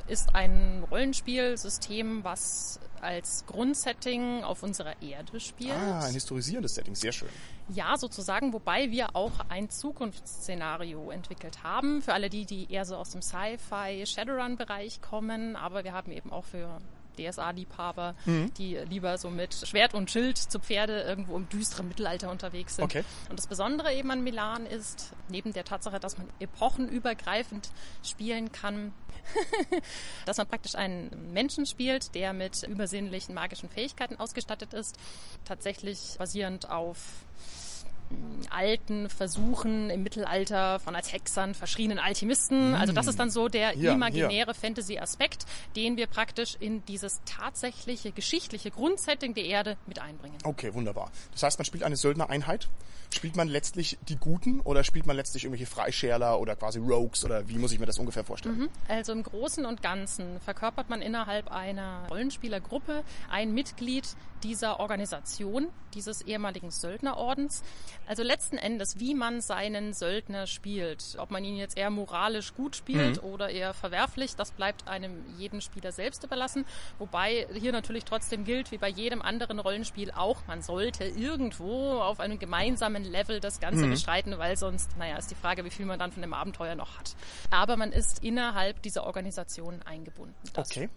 ist ein Rollenspielsystem, was als Grundsetting auf unserer Erde spielt. Ah, ein historisierendes Setting, sehr schön. Ja, sozusagen, wobei wir auch ein Zukunftsszenario entwickelt haben. Für alle die, die eher so aus dem Sci-Fi, Shadowrun-Bereich kommen. Aber wir haben eben auch für DSA-Liebhaber, die lieber so mit Schwert und Schild zu Pferde irgendwo im düsteren Mittelalter unterwegs sind. Okay. Und das Besondere eben an Milan ist, neben der Tatsache, dass man epochenübergreifend spielen kann, dass man praktisch einen Menschen spielt, der mit übersinnlichen magischen Fähigkeiten ausgestattet ist, tatsächlich basierend auf alten Versuchen im Mittelalter von als Hexern verschriebenen Alchemisten. Also das ist dann so der Ja, imaginäre Fantasy-Aspekt, den wir praktisch in dieses tatsächliche geschichtliche Grundsetting der Erde mit einbringen. Okay, wunderbar. Das heißt, man spielt eine Söldnereinheit. Spielt man letztlich die Guten oder spielt man letztlich irgendwelche Freischärler oder quasi Rogues oder wie muss ich mir das ungefähr vorstellen? Also im Großen und Ganzen verkörpert man innerhalb einer Rollenspielergruppe ein Mitglied dieser Organisation, dieses ehemaligen Söldnerordens. Also letzten Endes, wie man seinen Söldner spielt, ob man ihn jetzt eher moralisch gut spielt oder eher verwerflich, das bleibt einem jeden Spieler selbst überlassen. Wobei hier natürlich trotzdem gilt, wie bei jedem anderen Rollenspiel auch, man sollte irgendwo auf einem gemeinsamen Level das Ganze beschreiten, weil sonst, naja, ist die Frage, wie viel man dann von dem Abenteuer noch hat. Aber man ist innerhalb dieser Organisation eingebunden. Das Okay.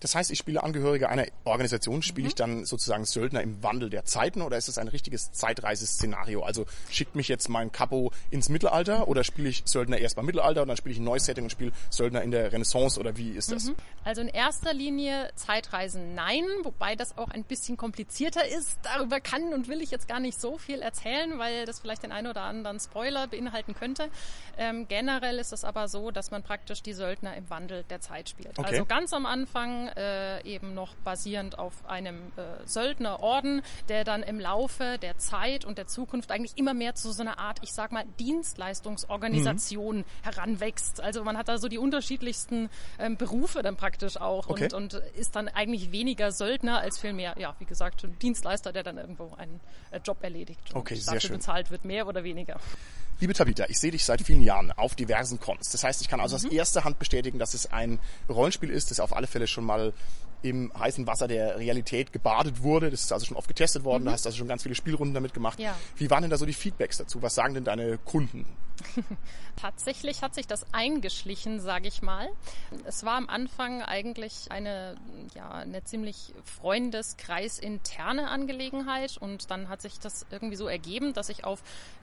Das heißt, ich spiele Angehörige einer Organisation, spiele ich dann sozusagen Söldner im Wandel der Zeiten oder ist es ein richtiges Zeitreiseszenario? Also schickt mich jetzt mein Kapo ins Mittelalter oder spiele ich Söldner erst beim Mittelalter und dann spiele ich ein neues Setting und spiele Söldner in der Renaissance oder wie ist das? Also in erster Linie Zeitreisen nein, wobei das auch ein bisschen komplizierter ist. Darüber kann und will ich jetzt gar nicht so viel erzählen, weil das vielleicht den einen oder anderen Spoiler beinhalten könnte. Ähm, generell ist es aber so, dass man praktisch die Söldner im Wandel der Zeit spielt. Okay. Also ganz am Anfang äh, eben noch basierend auf einem äh, Söldnerorden, der dann im Laufe der Zeit und der Zukunft eigentlich immer mehr zu so einer Art, ich sag mal, Dienstleistungsorganisation heranwächst. Also man hat da so die unterschiedlichsten ähm, Berufe dann praktisch auch Okay. und, und ist dann eigentlich weniger Söldner als vielmehr, ja, wie gesagt, ein Dienstleister, der dann irgendwo einen äh, Job erledigt und Okay, sehr dafür schön. bezahlt wird, mehr oder weniger. Liebe Tabita, ich sehe dich seit vielen Jahren auf diversen Cons. Das heißt, ich kann also aus erster Hand bestätigen, dass es ein Rollenspiel ist, das auf alle Fälle schon mal So. Im heißen Wasser der Realität gebadet wurde. Das ist also schon oft getestet worden. Du hast also schon ganz viele Spielrunden damit gemacht. Ja. Wie waren denn da so die Feedbacks dazu? Was sagen denn deine Kunden? Tatsächlich hat sich das eingeschlichen, sage ich mal. Es war am Anfang eigentlich eine, ja, eine ziemlich freundeskreisinterne Angelegenheit und dann hat sich das irgendwie so ergeben, dass ich auf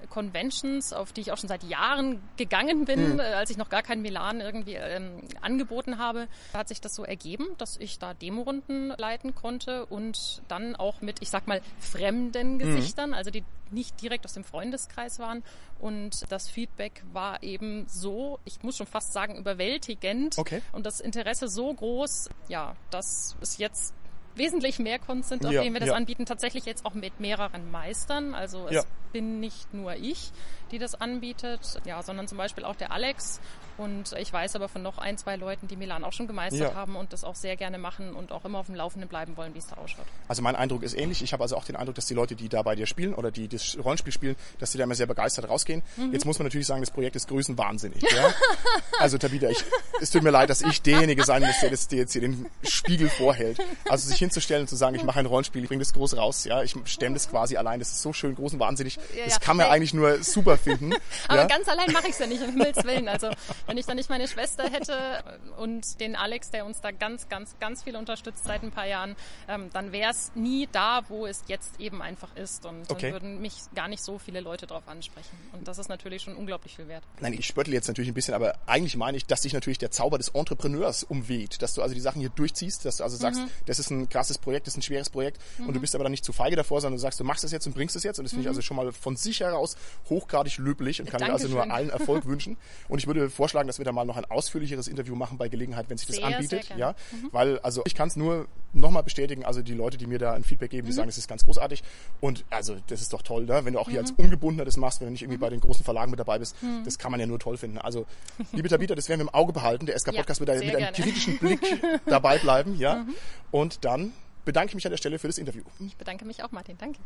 Conventions, auf die ich auch schon seit Jahren gegangen bin, äh, als ich noch gar kein Milan irgendwie ähm, angeboten habe, hat sich das so ergeben, dass ich da Demorunden leiten konnte und dann auch mit, ich sag mal, fremden mhm. Gesichtern, mhm. also die nicht direkt aus dem Freundeskreis waren. Und das Feedback war eben so, ich muss schon fast sagen, überwältigend. Okay. Und das Interesse so groß, ja, dass es jetzt wesentlich mehr Kunst sind, auf ja, denen wir das ja. anbieten. Tatsächlich jetzt auch mit mehreren Meistern. Also es ja. bin nicht nur ich, die das anbietet, ja, sondern zum Beispiel auch der Alex und ich weiß aber von noch ein, zwei Leuten, die Milan auch schon gemeistert ja. haben und das auch sehr gerne machen und auch immer auf dem Laufenden bleiben wollen, wie es da ausschaut. Also mein Eindruck ist ähnlich. Ich habe also auch den Eindruck, dass die Leute, die da bei dir spielen oder die das Rollenspiel spielen, dass die da immer sehr begeistert rausgehen. Mhm. Jetzt muss man natürlich sagen, das Projekt ist größenwahnsinnig. Ja? also Tabitha, ich, es tut mir leid, dass ich derjenige sein muss, der das jetzt hier den Spiegel vorhält. Also sich hinzustellen und zu sagen, ich mache ein Rollenspiel, ich bringe das groß raus, ja, ich stemme das quasi allein, das ist so schön groß und wahnsinnig. Ja, das kann man hey. eigentlich nur super finden. Aber ganz allein mache ich es ja nicht, um Himmels Willen. Also wenn ich dann nicht meine Schwester hätte und den Alex, der uns da ganz, ganz, ganz viel unterstützt seit ein paar Jahren, ähm, dann wäre es nie da, wo es jetzt eben einfach ist. Und okay. dann würden mich gar nicht so viele Leute darauf ansprechen. Und das ist natürlich schon unglaublich viel wert. Nein, ich spöttel jetzt natürlich ein bisschen, aber eigentlich meine ich, dass sich natürlich der Zauber des Entrepreneurs umweht, dass du also die Sachen hier durchziehst, dass du also sagst, mhm. das ist ein krasses Projekt, das ist ein schweres Projekt mhm. und du bist aber dann nicht zu feige davor, sondern du sagst, du machst es jetzt und bringst es jetzt und das finde ich mhm. also schon mal von sich heraus hochgradig löblich und kann dir also nur allen Erfolg wünschen. Und ich würde vorschlagen, dass wir da mal noch ein ausführlicheres Interview machen bei Gelegenheit, wenn sich das sehr, anbietet. Sehr ja, mhm. weil also ich kann es nur nochmal bestätigen. Also die Leute, die mir da ein Feedback geben, die mhm. sagen, es ist ganz großartig. Und also das ist doch toll, ne? wenn du auch hier als mhm. Ungebundener das machst, wenn du nicht irgendwie bei den großen Verlagen mit dabei bist. Mhm. Das kann man ja nur toll finden. Also liebe Tabita, das werden wir im Auge behalten. Der SK Podcast ja, wird da mit einem kritischen Blick dabei bleiben. Ja, mhm. und dann bedanke ich mich an der Stelle für das Interview. Ich bedanke mich auch, Martin. Danke.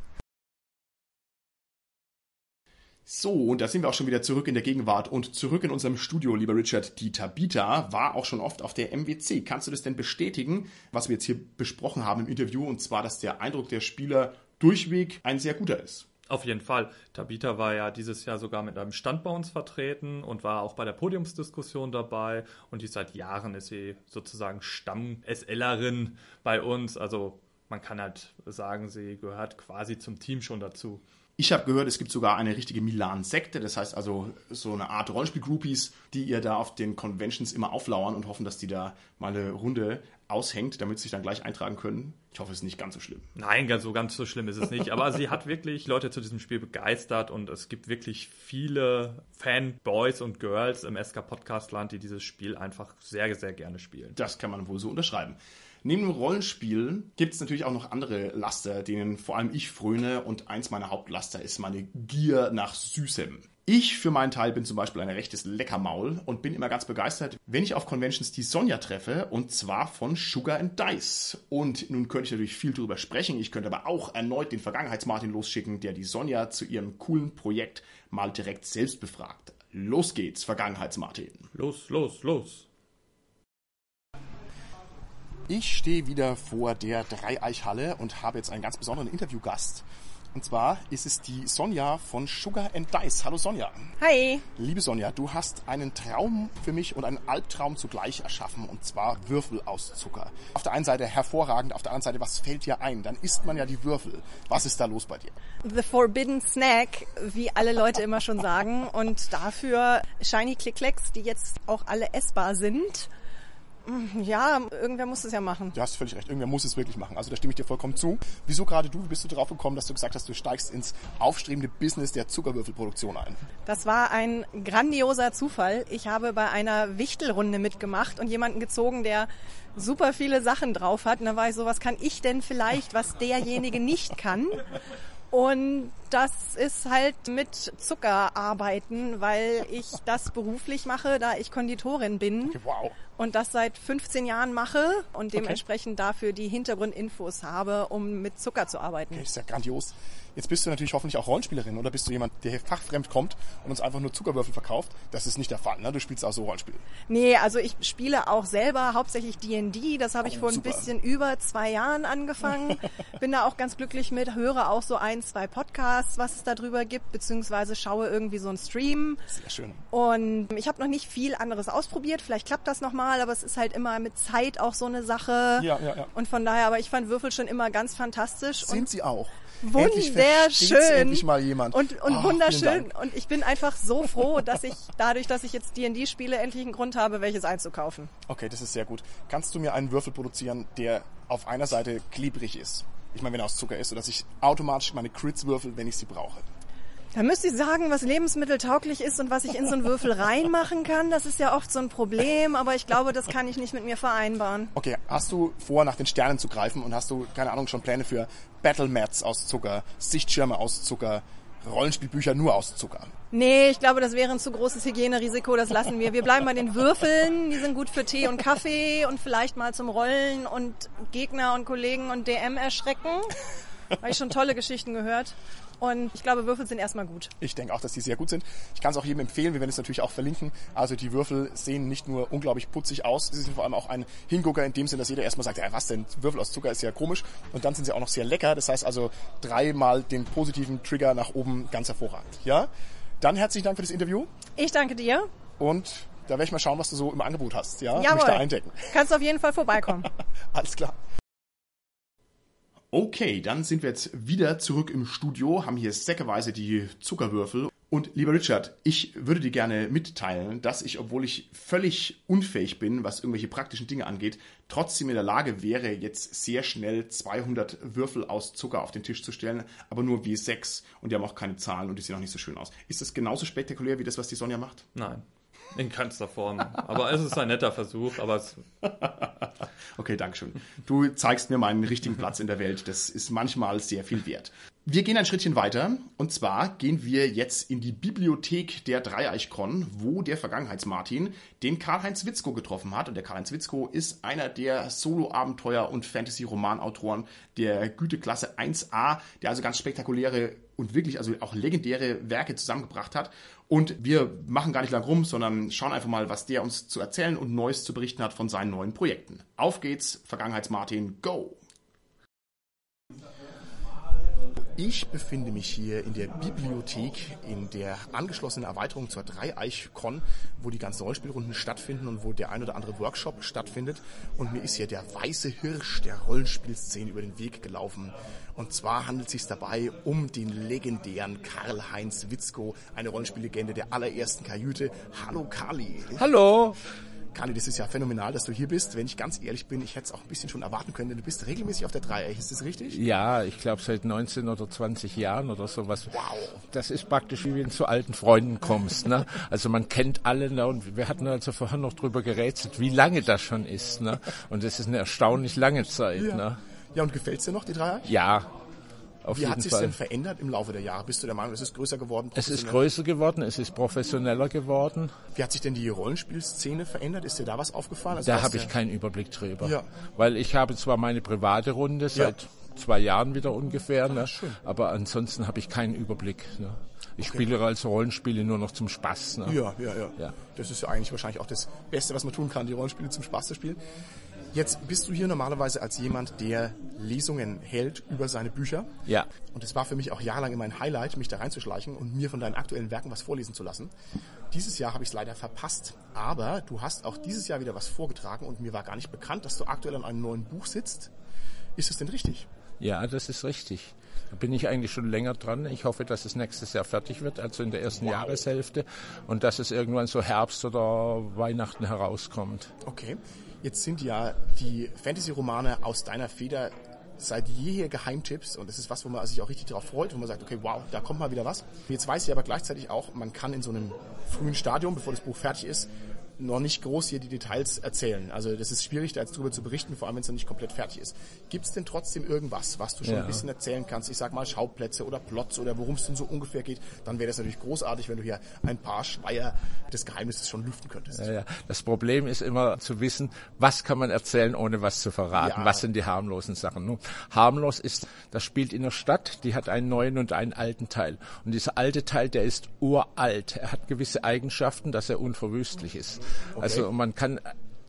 So, und da sind wir auch schon wieder zurück in der Gegenwart und zurück in unserem Studio, lieber Richard. Die Tabita war auch schon oft auf der MWC. Kannst du das denn bestätigen, was wir jetzt hier besprochen haben im Interview, und zwar, dass der Eindruck der Spieler durchweg ein sehr guter ist? Auf jeden Fall. Tabita war ja dieses Jahr sogar mit einem Stand bei uns vertreten und war auch bei der Podiumsdiskussion dabei. Und die seit Jahren ist sie sozusagen Stamm-SLerin bei uns. Also man kann halt sagen, sie gehört quasi zum Team schon dazu. Ich habe gehört, es gibt sogar eine richtige Milan-Sekte, das heißt also so eine Art Rollenspiel-Groupies, die ihr da auf den Conventions immer auflauern und hoffen, dass die da mal eine Runde aushängt, damit sie sich dann gleich eintragen können. Ich hoffe, es ist nicht ganz so schlimm. Nein, so ganz so schlimm ist es nicht. Aber sie hat wirklich Leute zu diesem Spiel begeistert und es gibt wirklich viele Fanboys und Girls im SK Podcast Land, die dieses Spiel einfach sehr, sehr gerne spielen. Das kann man wohl so unterschreiben. Neben dem Rollenspiel gibt es natürlich auch noch andere Laster, denen vor allem ich fröne und eins meiner Hauptlaster ist meine Gier nach Süßem. Ich für meinen Teil bin zum Beispiel ein rechtes Leckermaul und bin immer ganz begeistert, wenn ich auf Conventions die Sonja treffe und zwar von Sugar and Dice. Und nun könnte ich natürlich viel drüber sprechen, ich könnte aber auch erneut den Vergangenheitsmartin losschicken, der die Sonja zu ihrem coolen Projekt mal direkt selbst befragt. Los geht's, Vergangenheitsmartin. Los, los, los. Ich stehe wieder vor der Dreieichhalle und habe jetzt einen ganz besonderen Interviewgast. Und zwar ist es die Sonja von Sugar and Dice. Hallo Sonja. Hi. Liebe Sonja, du hast einen Traum für mich und einen Albtraum zugleich erschaffen, und zwar Würfel aus Zucker. Auf der einen Seite hervorragend, auf der anderen Seite, was fällt dir ein? Dann isst man ja die Würfel. Was ist da los bei dir? The Forbidden Snack, wie alle Leute immer schon sagen. Und dafür Shiny Click Clicks, die jetzt auch alle essbar sind ja, irgendwer muss es ja machen. Du hast völlig recht, irgendwer muss es wirklich machen. Also da stimme ich dir vollkommen zu. Wieso gerade du, wie bist du drauf gekommen, dass du gesagt hast, du steigst ins aufstrebende Business der Zuckerwürfelproduktion ein? Das war ein grandioser Zufall. Ich habe bei einer Wichtelrunde mitgemacht und jemanden gezogen, der super viele Sachen drauf hat. Und da war ich so, was kann ich denn vielleicht, was derjenige nicht kann? Und das ist halt mit Zucker arbeiten, weil ich das beruflich mache, da ich Konditorin bin. Wow. Und das seit 15 Jahren mache und dementsprechend okay. dafür die Hintergrundinfos habe, um mit Zucker zu arbeiten. Okay, ist ja grandios. Jetzt bist du natürlich hoffentlich auch Rollenspielerin oder bist du jemand, der fachfremd kommt und uns einfach nur Zuckerwürfel verkauft? Das ist nicht der Fall, ne? Du spielst auch so Rollenspiele. Nee, also ich spiele auch selber hauptsächlich D&D. Das habe ich oh, vor super. ein bisschen über zwei Jahren angefangen. Bin da auch ganz glücklich mit, höre auch so ein, zwei Podcasts, was es da drüber gibt, beziehungsweise schaue irgendwie so einen Stream. Sehr schön. Und ich habe noch nicht viel anderes ausprobiert. Vielleicht klappt das nochmal, aber es ist halt immer mit Zeit auch so eine Sache. Ja, ja, ja. Und von daher, aber ich fand Würfel schon immer ganz fantastisch. Sind sie auch. wunderschön. Endlich mal jemand. Und, und oh, wunderschön. Und ich bin einfach so froh, dass ich dadurch, dass ich jetzt D&D spiele, endlich einen Grund habe, welches einzukaufen. Okay, das ist sehr gut. Kannst du mir einen Würfel produzieren, der auf einer Seite klebrig ist? Ich meine, wenn er aus Zucker ist, sodass ich automatisch meine Crits würfel, wenn ich sie brauche. Da müsste ich sagen, was lebensmitteltauglich ist und was ich in so einen Würfel reinmachen kann. Das ist ja oft so ein Problem, aber ich glaube, das kann ich nicht mit mir vereinbaren. Okay, hast du vor, nach den Sternen zu greifen und hast du, keine Ahnung, schon Pläne für Battle Mats aus Zucker, Sichtschirme aus Zucker, Rollenspielbücher nur aus Zucker? Nee, ich glaube, das wäre ein zu großes Hygienerisiko, das lassen wir. Wir bleiben bei den Würfeln, die sind gut für Tee und Kaffee und vielleicht mal zum Rollen und Gegner und Kollegen und DM erschrecken. Habe ich schon tolle Geschichten gehört. Und ich glaube, Würfel sind erstmal gut. Ich denke auch, dass die sehr gut sind. Ich kann es auch jedem empfehlen. Wir werden es natürlich auch verlinken. Also die Würfel sehen nicht nur unglaublich putzig aus, sie sind vor allem auch ein Hingucker in dem Sinn, dass jeder erstmal sagt, ja was denn, Würfel aus Zucker ist ja komisch. Und dann sind sie auch noch sehr lecker. Das heißt also dreimal den positiven Trigger nach oben ganz hervorragend. Ja? Dann herzlichen Dank für das Interview. Ich danke dir. Und da werde ich mal schauen, was du so im Angebot hast. Ja? Jawohl. Mich da eindecken. Kannst auf jeden Fall vorbeikommen. Alles klar. Okay, dann sind wir jetzt wieder zurück im Studio, haben hier säckeweise die Zuckerwürfel. Und lieber Richard, ich würde dir gerne mitteilen, dass ich, obwohl ich völlig unfähig bin, was irgendwelche praktischen Dinge angeht, trotzdem in der Lage wäre, jetzt sehr schnell 200 Würfel aus Zucker auf den Tisch zu stellen, aber nur wie 6 und die haben auch keine Zahlen und die sehen auch nicht so schön aus. Ist das genauso spektakulär wie das, was die Sonja macht? Nein. In keinster Form. Aber es ist ein netter Versuch, aber es. okay, Dankeschön. Du zeigst mir meinen richtigen Platz in der Welt. Das ist manchmal sehr viel wert. Wir gehen ein Schrittchen weiter. Und zwar gehen wir jetzt in die Bibliothek der Dreieichkron, wo der Vergangenheitsmartin den Karl-Heinz Witzko getroffen hat. Und der Karl-Heinz Witzko ist einer der Solo-Abenteuer- und Fantasy-Romanautoren der Güteklasse 1a, der also ganz spektakuläre und wirklich also auch legendäre Werke zusammengebracht hat. Und wir machen gar nicht lang rum, sondern schauen einfach mal, was der uns zu erzählen und Neues zu berichten hat von seinen neuen Projekten. Auf geht's, Vergangenheitsmartin, go! Ich befinde mich hier in der Bibliothek, in der angeschlossenen Erweiterung zur Dreieich-Con, wo die ganzen Rollenspielrunden stattfinden und wo der ein oder andere Workshop stattfindet. Und mir ist hier der weiße Hirsch der Rollenspielszene über den Weg gelaufen. Und zwar handelt es sich dabei um den legendären Karl-Heinz Witzko, eine Rollenspiellegende der allerersten Kajüte. Hallo Kali. Hallo. Kali, das ist ja phänomenal, dass du hier bist. Wenn ich ganz ehrlich bin, ich hätte es auch ein bisschen schon erwarten können, denn du bist regelmäßig auf der Dreieck. Ist das richtig? Ja, ich glaube seit 19 oder 20 Jahren oder sowas. Wow. Das ist praktisch wie wenn du zu alten Freunden kommst. Ne? Also man kennt alle ne? und wir hatten also vorher noch drüber gerätselt, wie lange das schon ist. Ne? Und das ist eine erstaunlich lange Zeit. Ja, ne? Ja und gefällt es dir noch, die Dreieck? Ja, auf Wie hat sich denn verändert im Laufe der Jahre? Bist du der Meinung, es ist größer geworden? Es ist größer geworden, es ist professioneller geworden. Wie hat sich denn die Rollenspielszene verändert? Ist dir da was aufgefallen? Also da habe ich keinen Überblick drüber. Ja. Weil ich habe zwar meine private Runde seit ja. zwei Jahren wieder ungefähr, ne? aber ansonsten habe ich keinen Überblick. Ne? Ich okay. spiele also Rollenspiele nur noch zum Spaß. Ne? Ja, ja, ja, ja. Das ist ja eigentlich wahrscheinlich auch das Beste, was man tun kann, die Rollenspiele zum Spaß zu spielen. Jetzt bist du hier normalerweise als jemand, der Lesungen hält über seine Bücher. Ja. Und es war für mich auch jahrelang immer ein Highlight, mich da reinzuschleichen und mir von deinen aktuellen Werken was vorlesen zu lassen. Dieses Jahr habe ich es leider verpasst. Aber du hast auch dieses Jahr wieder was vorgetragen und mir war gar nicht bekannt, dass du aktuell an einem neuen Buch sitzt. Ist es denn richtig? Ja, das ist richtig. Da bin ich eigentlich schon länger dran. Ich hoffe, dass es nächstes Jahr fertig wird, also in der ersten wow. Jahreshälfte. Und dass es irgendwann so Herbst oder Weihnachten herauskommt. Okay. Jetzt sind ja die Fantasy-Romane aus deiner Feder seit jeher Geheimtipps und das ist was, wo man sich auch richtig darauf freut, wo man sagt, okay, wow, da kommt mal wieder was. Jetzt weiß ich aber gleichzeitig auch, man kann in so einem frühen Stadium, bevor das Buch fertig ist, noch nicht groß hier die Details erzählen. Also das ist schwierig, da jetzt drüber zu berichten, vor allem wenn es noch nicht komplett fertig ist. Gibt es denn trotzdem irgendwas, was du schon ja. ein bisschen erzählen kannst? Ich sag mal Schauplätze oder Plots oder worum es denn so ungefähr geht. Dann wäre das natürlich großartig, wenn du hier ein paar Schleier des Geheimnisses schon lüften könntest. Ja, ja. Das Problem ist immer zu wissen, was kann man erzählen, ohne was zu verraten. Was sind die harmlosen Sachen? Nun, harmlos ist, das spielt in der Stadt, die hat einen neuen und einen alten Teil. Und dieser alte Teil, der ist uralt. Er hat gewisse Eigenschaften, dass er unverwüstlich ist. Okay. Also man kann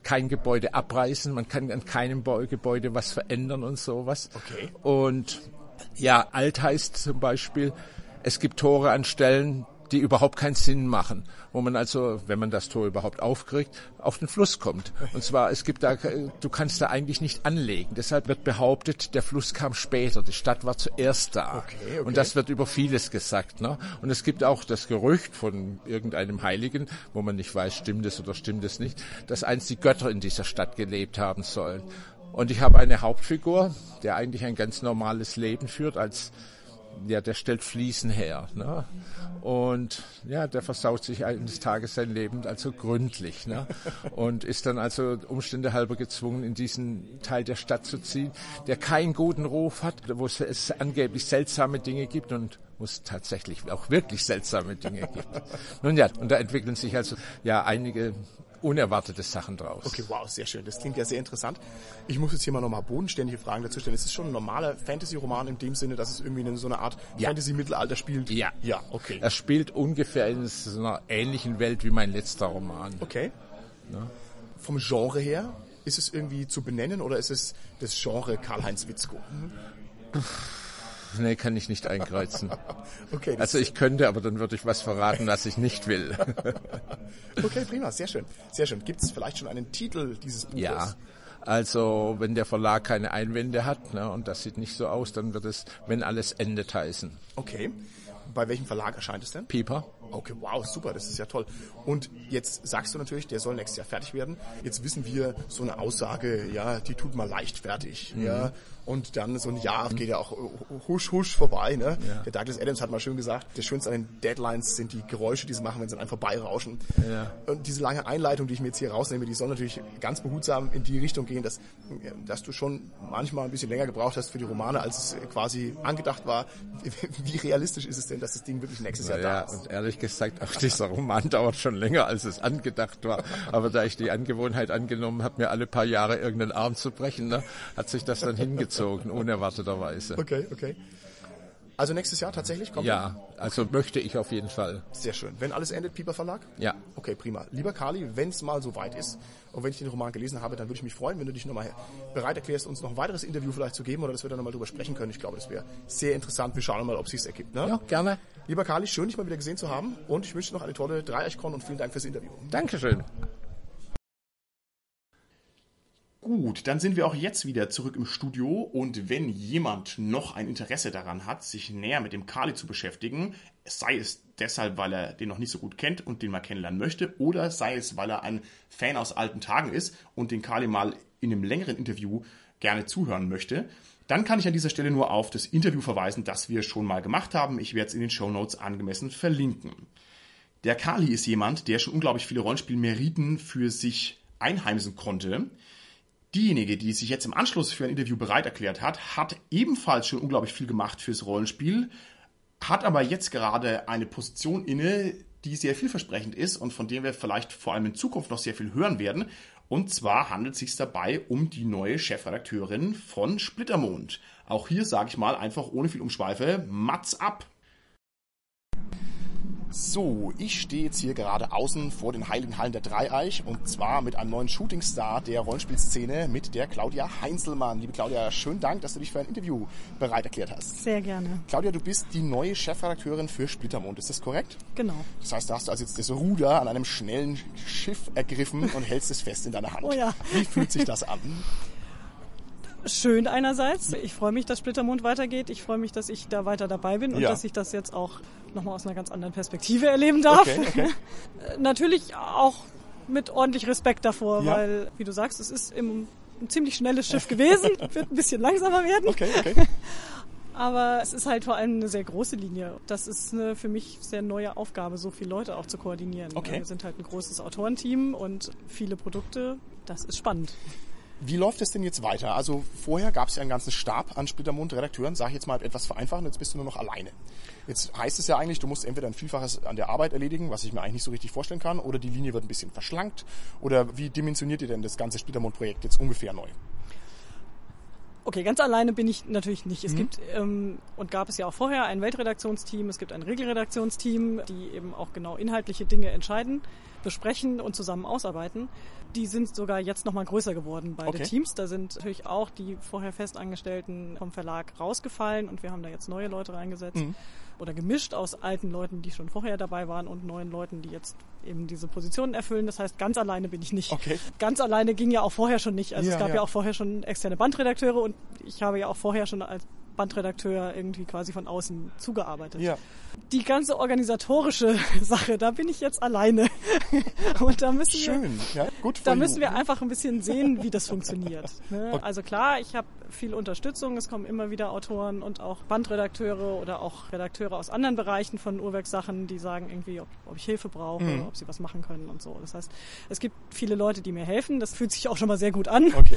kein Gebäude abreißen, man kann an keinem Gebäude was verändern und sowas. Okay. Und ja, alt heißt zum Beispiel, es gibt Tore an Stellen, die überhaupt keinen Sinn machen, wo man also, wenn man das Tor überhaupt aufkriegt, auf den Fluss kommt. Und zwar, es gibt da, du kannst da eigentlich nicht anlegen. Deshalb wird behauptet, der Fluss kam später, die Stadt war zuerst da. Okay, okay. Und das wird über vieles gesagt. Ne? Und es gibt auch das Gerücht von irgendeinem Heiligen, wo man nicht weiß, stimmt es oder stimmt es nicht, dass einst die Götter in dieser Stadt gelebt haben sollen. Und ich habe eine Hauptfigur, der eigentlich ein ganz normales Leben führt als ja, der stellt Fliesen her. Ne? Und ja, der versaut sich eines Tages sein Leben also gründlich. Ne? Und ist dann also Umstände halber gezwungen, in diesen Teil der Stadt zu ziehen, der keinen guten Ruf hat, wo es angeblich seltsame Dinge gibt und wo es tatsächlich auch wirklich seltsame Dinge gibt. Nun ja, und da entwickeln sich also ja einige unerwartete Sachen draus. Okay, wow, sehr schön. Das klingt ja sehr interessant. Ich muss jetzt hier mal nochmal bodenständige Fragen dazu stellen. Ist es schon ein normaler Fantasy-Roman in dem Sinne, dass es irgendwie in so einer Art ja. Fantasy-Mittelalter spielt? Ja. Ja, okay. Er spielt ungefähr in so einer ähnlichen Welt wie mein letzter Roman. Okay. Ja. Vom Genre her, ist es irgendwie zu benennen oder ist es das Genre Karl-Heinz Witzko? Mhm. Nee, kann ich nicht einkreuzen. okay, also ich könnte, aber dann würde ich was verraten, was ich nicht will. okay, prima, sehr schön. Sehr schön. Gibt es vielleicht schon einen Titel dieses Buches? Ja. Also wenn der Verlag keine Einwände hat, ne, und das sieht nicht so aus, dann wird es, wenn alles endet, heißen. Okay. Bei welchem Verlag erscheint es denn? Pieper. Okay, wow, super, das ist ja toll. Und jetzt sagst du natürlich, der soll nächstes Jahr fertig werden. Jetzt wissen wir, so eine Aussage, ja, die tut mal leicht fertig. Mhm. Ja, und dann so ein Jahr geht ja auch husch husch vorbei. Ne? Ja. Der Douglas Adams hat mal schön gesagt, das Schönste an den Deadlines sind die Geräusche, die sie machen, wenn sie an einem vorbeirauschen. Ja. Und diese lange Einleitung, die ich mir jetzt hier rausnehme, die soll natürlich ganz behutsam in die Richtung gehen, dass, dass du schon manchmal ein bisschen länger gebraucht hast für die Romane, als es quasi angedacht war. Wie realistisch ist es denn, dass das Ding wirklich nächstes Jahr ja, da ist? Und ehrlich gesagt, auch dieser Roman dauert schon länger, als es angedacht war. Aber da ich die Angewohnheit angenommen habe, mir alle paar Jahre irgendeinen Arm zu brechen, ne, hat sich das dann hingezogen gezogen, unerwarteterweise. Okay, okay. Also nächstes Jahr tatsächlich kommt Ja, also möchte ich auf jeden Fall. Sehr schön. Wenn alles endet, Pieper Verlag? Ja. Okay, prima. Lieber Kali, wenn es mal so weit ist und wenn ich den Roman gelesen habe, dann würde ich mich freuen, wenn du dich nochmal bereit erklärst, uns noch ein weiteres Interview vielleicht zu geben oder dass wir dann nochmal drüber sprechen können. Ich glaube, das wäre sehr interessant. Wir schauen mal, ob es sich ergibt. Ne? Ja, gerne. Lieber Kali, schön, dich mal wieder gesehen zu haben und ich wünsche dir noch eine tolle Dreieichkon und vielen Dank fürs Interview. Dankeschön. Gut, dann sind wir auch jetzt wieder zurück im Studio und wenn jemand noch ein Interesse daran hat, sich näher mit dem Kali zu beschäftigen, sei es deshalb, weil er den noch nicht so gut kennt und den mal kennenlernen möchte, oder sei es, weil er ein Fan aus alten Tagen ist und den Kali mal in einem längeren Interview gerne zuhören möchte, dann kann ich an dieser Stelle nur auf das Interview verweisen, das wir schon mal gemacht haben. Ich werde es in den Show Notes angemessen verlinken. Der Kali ist jemand, der schon unglaublich viele Rollenspielmeriten für sich einheimsen konnte. Diejenige, die sich jetzt im Anschluss für ein Interview bereit erklärt hat, hat ebenfalls schon unglaublich viel gemacht fürs Rollenspiel, hat aber jetzt gerade eine Position inne, die sehr vielversprechend ist und von der wir vielleicht vor allem in Zukunft noch sehr viel hören werden. Und zwar handelt es sich dabei um die neue Chefredakteurin von Splittermond. Auch hier sage ich mal einfach ohne viel Umschweife, Mats ab! So, ich stehe jetzt hier gerade außen vor den Heiligen Hallen der Dreieich und zwar mit einem neuen Shootingstar der Rollenspielszene, mit der Claudia Heinzelmann. Liebe Claudia, schönen Dank, dass du dich für ein Interview bereit erklärt hast. Sehr gerne. Claudia, du bist die neue Chefredakteurin für Splittermond, ist das korrekt? Genau. Das heißt, da hast du also jetzt das Ruder an einem schnellen Schiff ergriffen und hältst es fest in deiner Hand. Oh ja. Wie fühlt sich das an? schön einerseits. Ich freue mich, dass Splittermond weitergeht. Ich freue mich, dass ich da weiter dabei bin und ja. dass ich das jetzt auch nochmal aus einer ganz anderen Perspektive erleben darf. Okay, okay. Natürlich auch mit ordentlich Respekt davor, ja. weil, wie du sagst, es ist im, ein ziemlich schnelles Schiff gewesen, wird ein bisschen langsamer werden. Okay, okay. Aber es ist halt vor allem eine sehr große Linie. Das ist eine für mich sehr neue Aufgabe, so viele Leute auch zu koordinieren. Okay. Wir sind halt ein großes Autorenteam und viele Produkte. Das ist spannend. Wie läuft es denn jetzt weiter? Also vorher gab es ja einen ganzen Stab an Splittermond-Redakteuren, sage ich jetzt mal etwas vereinfachen, jetzt bist du nur noch alleine. Jetzt heißt es ja eigentlich, du musst entweder ein Vielfaches an der Arbeit erledigen, was ich mir eigentlich nicht so richtig vorstellen kann, oder die Linie wird ein bisschen verschlankt. Oder wie dimensioniert ihr denn das ganze Splittermond-Projekt jetzt ungefähr neu? Okay, ganz alleine bin ich natürlich nicht. Es mhm. gibt ähm, und gab es ja auch vorher ein Weltredaktionsteam, es gibt ein Regelredaktionsteam, die eben auch genau inhaltliche Dinge entscheiden, besprechen und zusammen ausarbeiten. Die sind sogar jetzt nochmal größer geworden, beide okay. Teams. Da sind natürlich auch die vorher Festangestellten vom Verlag rausgefallen und wir haben da jetzt neue Leute reingesetzt. Mhm. oder gemischt aus alten Leuten, die schon vorher dabei waren und neuen Leuten, die jetzt eben diese Positionen erfüllen. Das heißt, ganz alleine bin ich nicht. Okay. Ganz alleine ging ja auch vorher schon nicht. Also ja, es gab ja. ja auch vorher schon externe Bandredakteure und ich habe ja auch vorher schon als Bandredakteur irgendwie quasi von außen zugearbeitet. Ja. Die ganze organisatorische Sache, da bin ich jetzt alleine. Und da müssen Schön. wir, ja, gut da müssen wir einfach ein bisschen sehen, wie das funktioniert. Ne? Okay. Also klar, ich habe viel Unterstützung. Es kommen immer wieder Autoren und auch Bandredakteure oder auch Redakteure aus anderen Bereichen von Urwerksachen, die sagen irgendwie, ob, ob ich Hilfe brauche, mhm. ob sie was machen können und so. Das heißt, es gibt viele Leute, die mir helfen. Das fühlt sich auch schon mal sehr gut an. Okay.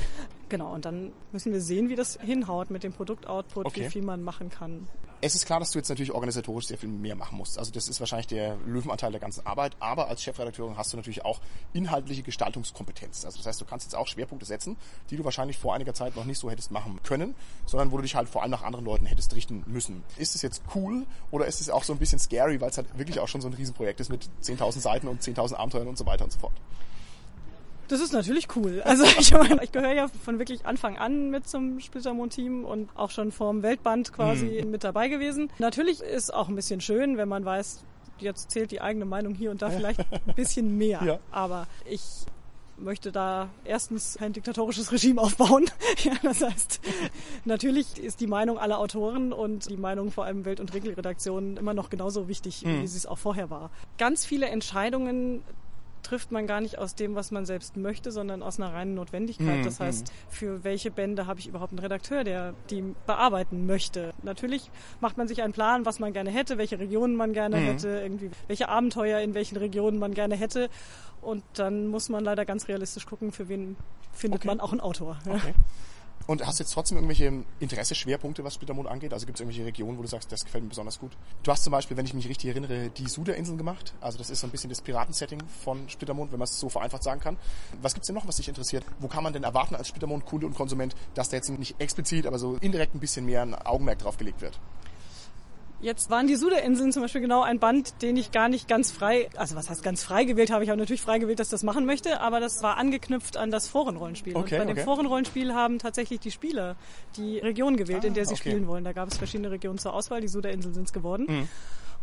Genau. Und dann müssen wir sehen, wie das hinhaut mit dem Produktoutput, okay. wie viel man machen kann. Es ist klar, dass du jetzt natürlich organisatorisch sehr viel mehr machen musst. Also das ist wahrscheinlich der Löwenanteil der ganzen Arbeit. Aber als Chefredakteurin hast du natürlich auch inhaltliche Gestaltungskompetenz. Also das heißt, du kannst jetzt auch Schwerpunkte setzen, die du wahrscheinlich vor einiger Zeit noch nicht so hättest machen können, sondern wo du dich halt vor allem nach anderen Leuten hättest richten müssen. Ist es jetzt cool oder ist es auch so ein bisschen scary, weil es halt wirklich auch schon so ein Riesenprojekt ist mit 10.000 Seiten und 10.000 Abenteuern und so weiter und so fort? Das ist natürlich cool. Also ich, meine, ich gehöre ja von wirklich Anfang an mit zum Splittermond-Team und auch schon vorm Weltband quasi mhm. mit dabei gewesen. Natürlich ist auch ein bisschen schön, wenn man weiß, jetzt zählt die eigene Meinung hier und da vielleicht ein bisschen mehr. Ja. Aber ich möchte da erstens kein diktatorisches Regime aufbauen. ja, das heißt, natürlich ist die Meinung aller Autoren und die Meinung vor allem Welt- und Regelredaktionen immer noch genauso wichtig, mhm. wie sie es auch vorher war. Ganz viele Entscheidungen trifft man gar nicht aus dem, was man selbst möchte, sondern aus einer reinen Notwendigkeit. Mhm. Das heißt, für welche Bände habe ich überhaupt einen Redakteur, der die bearbeiten möchte? Natürlich macht man sich einen Plan, was man gerne hätte, welche Regionen man gerne mhm. hätte, irgendwie welche Abenteuer in welchen Regionen man gerne hätte. Und dann muss man leider ganz realistisch gucken, für wen findet okay. man auch einen Autor. Okay. Und hast du jetzt trotzdem irgendwelche Interesseschwerpunkte, was Splittermond angeht? Also gibt es irgendwelche Regionen, wo du sagst, das gefällt mir besonders gut? Du hast zum Beispiel, wenn ich mich richtig erinnere, die Suda-Inseln gemacht. Also das ist so ein bisschen das Piratensetting von Splittermond, wenn man es so vereinfacht sagen kann. Was gibt's denn noch, was dich interessiert? Wo kann man denn erwarten als Splittermond-Kunde und Konsument, dass da jetzt nicht explizit, aber so indirekt ein bisschen mehr ein Augenmerk drauf gelegt wird? Jetzt waren die Suda-Inseln zum Beispiel genau ein Band, den ich gar nicht ganz frei, also was heißt ganz frei gewählt habe, ich habe natürlich frei gewählt, dass ich das machen möchte, aber das war angeknüpft an das Forenrollenspiel. Okay, und bei okay. dem Forenrollenspiel haben tatsächlich die Spieler die Region gewählt, ah, in der sie okay. spielen wollen. Da gab es verschiedene Regionen zur Auswahl, die Suda-Inseln sind es geworden. Mhm.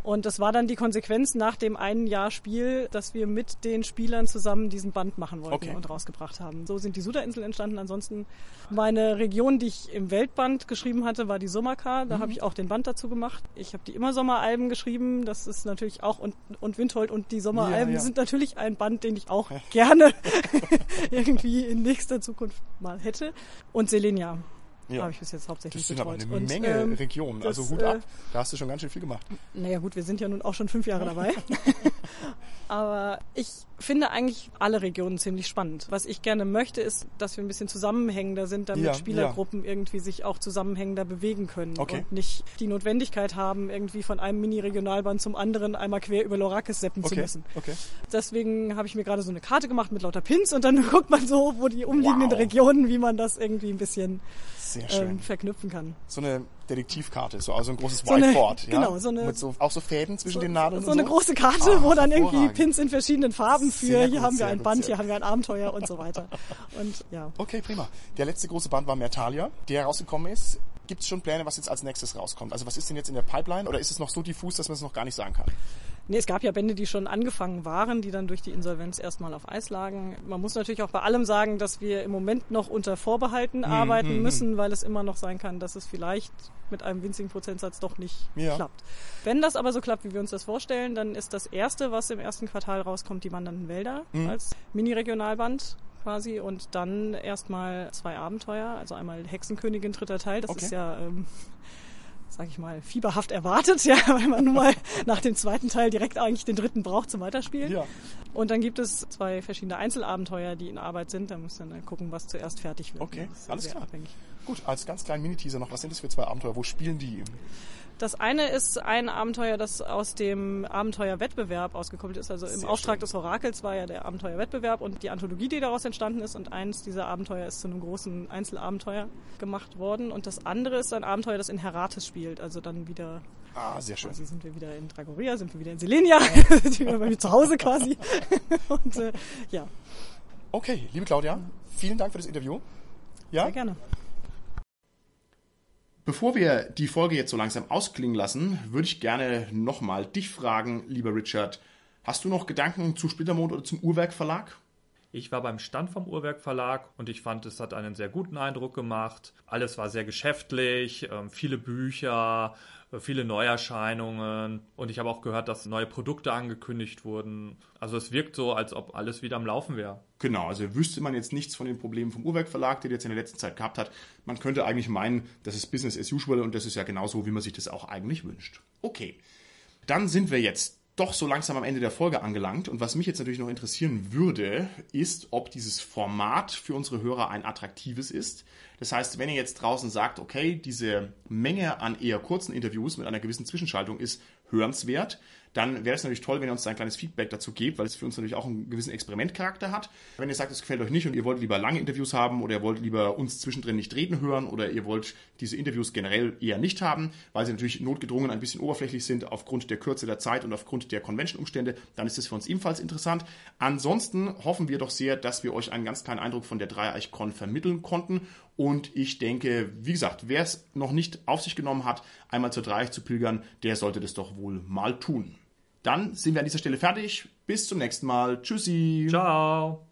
Und das war dann die Konsequenz nach dem einen Jahr Spiel, dass wir mit den Spielern zusammen diesen Band machen wollten okay. und rausgebracht haben. So sind die Suda-Inseln entstanden. Ansonsten meine Region, die ich im Weltband geschrieben hatte, war die Sommerkar. Da mhm. habe ich auch den Band dazu gemacht. Ich habe die Immer-Sommeralben geschrieben. Das ist natürlich auch und, und Windhold und die Sommeralben ja, ja. sind natürlich ein Band, den ich auch gerne irgendwie in nächster Zukunft mal hätte. Und Selenia ja. habe ich bis jetzt hauptsächlich Das sind betreut. aber eine Menge ähm, Regionen, also Hut ab, äh, da hast du schon ganz schön viel gemacht. Naja gut, wir sind ja nun auch schon fünf Jahre dabei. aber ich finde eigentlich alle Regionen ziemlich spannend. Was ich gerne möchte, ist, dass wir ein bisschen zusammenhängender sind, damit ja, Spielergruppen ja. irgendwie sich auch zusammenhängender bewegen können okay. und nicht die Notwendigkeit haben, irgendwie von einem Mini-Regionalband zum anderen einmal quer über Lorakis seppen okay. zu müssen. Okay. Deswegen habe ich mir gerade so eine Karte gemacht mit lauter Pins und dann guckt man so, wo die umliegenden wow. Regionen, wie man das irgendwie ein bisschen ähm, verknüpfen kann. So eine Detektivkarte, so also ein großes so Whiteboard, eine, ja? Genau, so eine mit so auch so Fäden zwischen so, den Nadeln. So eine große Karte, Ach, wo dann irgendwie Pins in verschiedenen Farben für sehr hier gut, haben wir ein Band, hier haben wir ein Abenteuer und so weiter. Und ja. Okay, prima. Der letzte große Band war Mertalia, der rausgekommen ist. Gibt es schon Pläne, was jetzt als nächstes rauskommt? Also was ist denn jetzt in der Pipeline oder ist es noch so diffus, dass man es noch gar nicht sagen kann? Nee, es gab ja Bände, die schon angefangen waren, die dann durch die Insolvenz erstmal auf Eis lagen. Man muss natürlich auch bei allem sagen, dass wir im Moment noch unter Vorbehalten mhm. arbeiten mhm. müssen, weil es immer noch sein kann, dass es vielleicht mit einem winzigen Prozentsatz doch nicht ja. klappt. Wenn das aber so klappt, wie wir uns das vorstellen, dann ist das erste, was im ersten Quartal rauskommt, die Wandernden Wälder mhm. als Mini-Regionalband quasi und dann erstmal zwei Abenteuer, also einmal Hexenkönigin dritter Teil, das okay. ist ja ähm, sag ich mal, fieberhaft erwartet, ja, weil man nun mal nach dem zweiten Teil direkt eigentlich den dritten braucht zum Weiterspielen. Ja. Und dann gibt es zwei verschiedene Einzelabenteuer, die in Arbeit sind. Da muss dann gucken, was zuerst fertig wird. Okay, alles klar. Abhängig. Gut, als ganz kleinen Mini-Teaser noch, was sind das für zwei Abenteuer? Wo spielen die? Das eine ist ein Abenteuer, das aus dem Abenteuerwettbewerb ausgekommen ist. Also im Sehr Auftrag schön. des Orakels war ja der Abenteuerwettbewerb und die Anthologie, die daraus entstanden ist. Und eins dieser Abenteuer ist zu einem großen Einzelabenteuer gemacht worden. Und das andere ist ein Abenteuer, das in Herates spielt. Also dann wieder. Ah, sehr schön. Also sind wir wieder in Dragoria, sind wir wieder in Selenia, sind wir bei mir zu Hause quasi. und äh, ja. Okay, liebe Claudia, vielen Dank für das Interview. Ja? Sehr gerne. Bevor wir die Folge jetzt so langsam ausklingen lassen, würde ich gerne nochmal dich fragen, lieber Richard. Hast du noch Gedanken zu Splittermond oder zum Uhrwerk Verlag? Ich war beim Stand vom Uhrwerk Verlag und ich fand, es hat einen sehr guten Eindruck gemacht. Alles war sehr geschäftlich, ähm, viele Bücher, viele Neuerscheinungen und ich habe auch gehört, dass neue Produkte angekündigt wurden. Also es wirkt so, als ob alles wieder am Laufen wäre. Genau, also wüsste man jetzt nichts von den Problemen vom Uhrwerk Verlag, der jetzt in der letzten Zeit gehabt hat. Man könnte eigentlich meinen, das ist Business as usual und das ist ja genauso, wie man sich das auch eigentlich wünscht. Okay, dann sind wir jetzt doch so langsam am Ende der Folge angelangt. Und was mich jetzt natürlich noch interessieren würde, ist, ob dieses Format für unsere Hörer ein attraktives ist. Das heißt, wenn ihr jetzt draußen sagt, okay, diese Menge an eher kurzen Interviews mit einer gewissen Zwischenschaltung ist hörenswert, dann wäre es natürlich toll, wenn ihr uns ein kleines Feedback dazu gebt, weil es für uns natürlich auch einen gewissen Experimentcharakter hat. Wenn ihr sagt, es gefällt euch nicht und ihr wollt lieber lange Interviews haben oder ihr wollt lieber uns zwischendrin nicht reden hören oder ihr wollt diese Interviews generell eher nicht haben, weil sie natürlich notgedrungen ein bisschen oberflächlich sind aufgrund der Kürze der Zeit und aufgrund der Convention-Umstände, dann ist es für uns ebenfalls interessant. Ansonsten hoffen wir doch sehr, dass wir euch einen ganz kleinen Eindruck von der Dreieich-Con vermitteln konnten und ich denke, wie gesagt, wer es noch nicht auf sich genommen hat, einmal zur Dreieich zu pilgern, der sollte das doch wohl mal tun. Dann sind wir an dieser Stelle fertig. Bis zum nächsten Mal. Tschüssi. Ciao.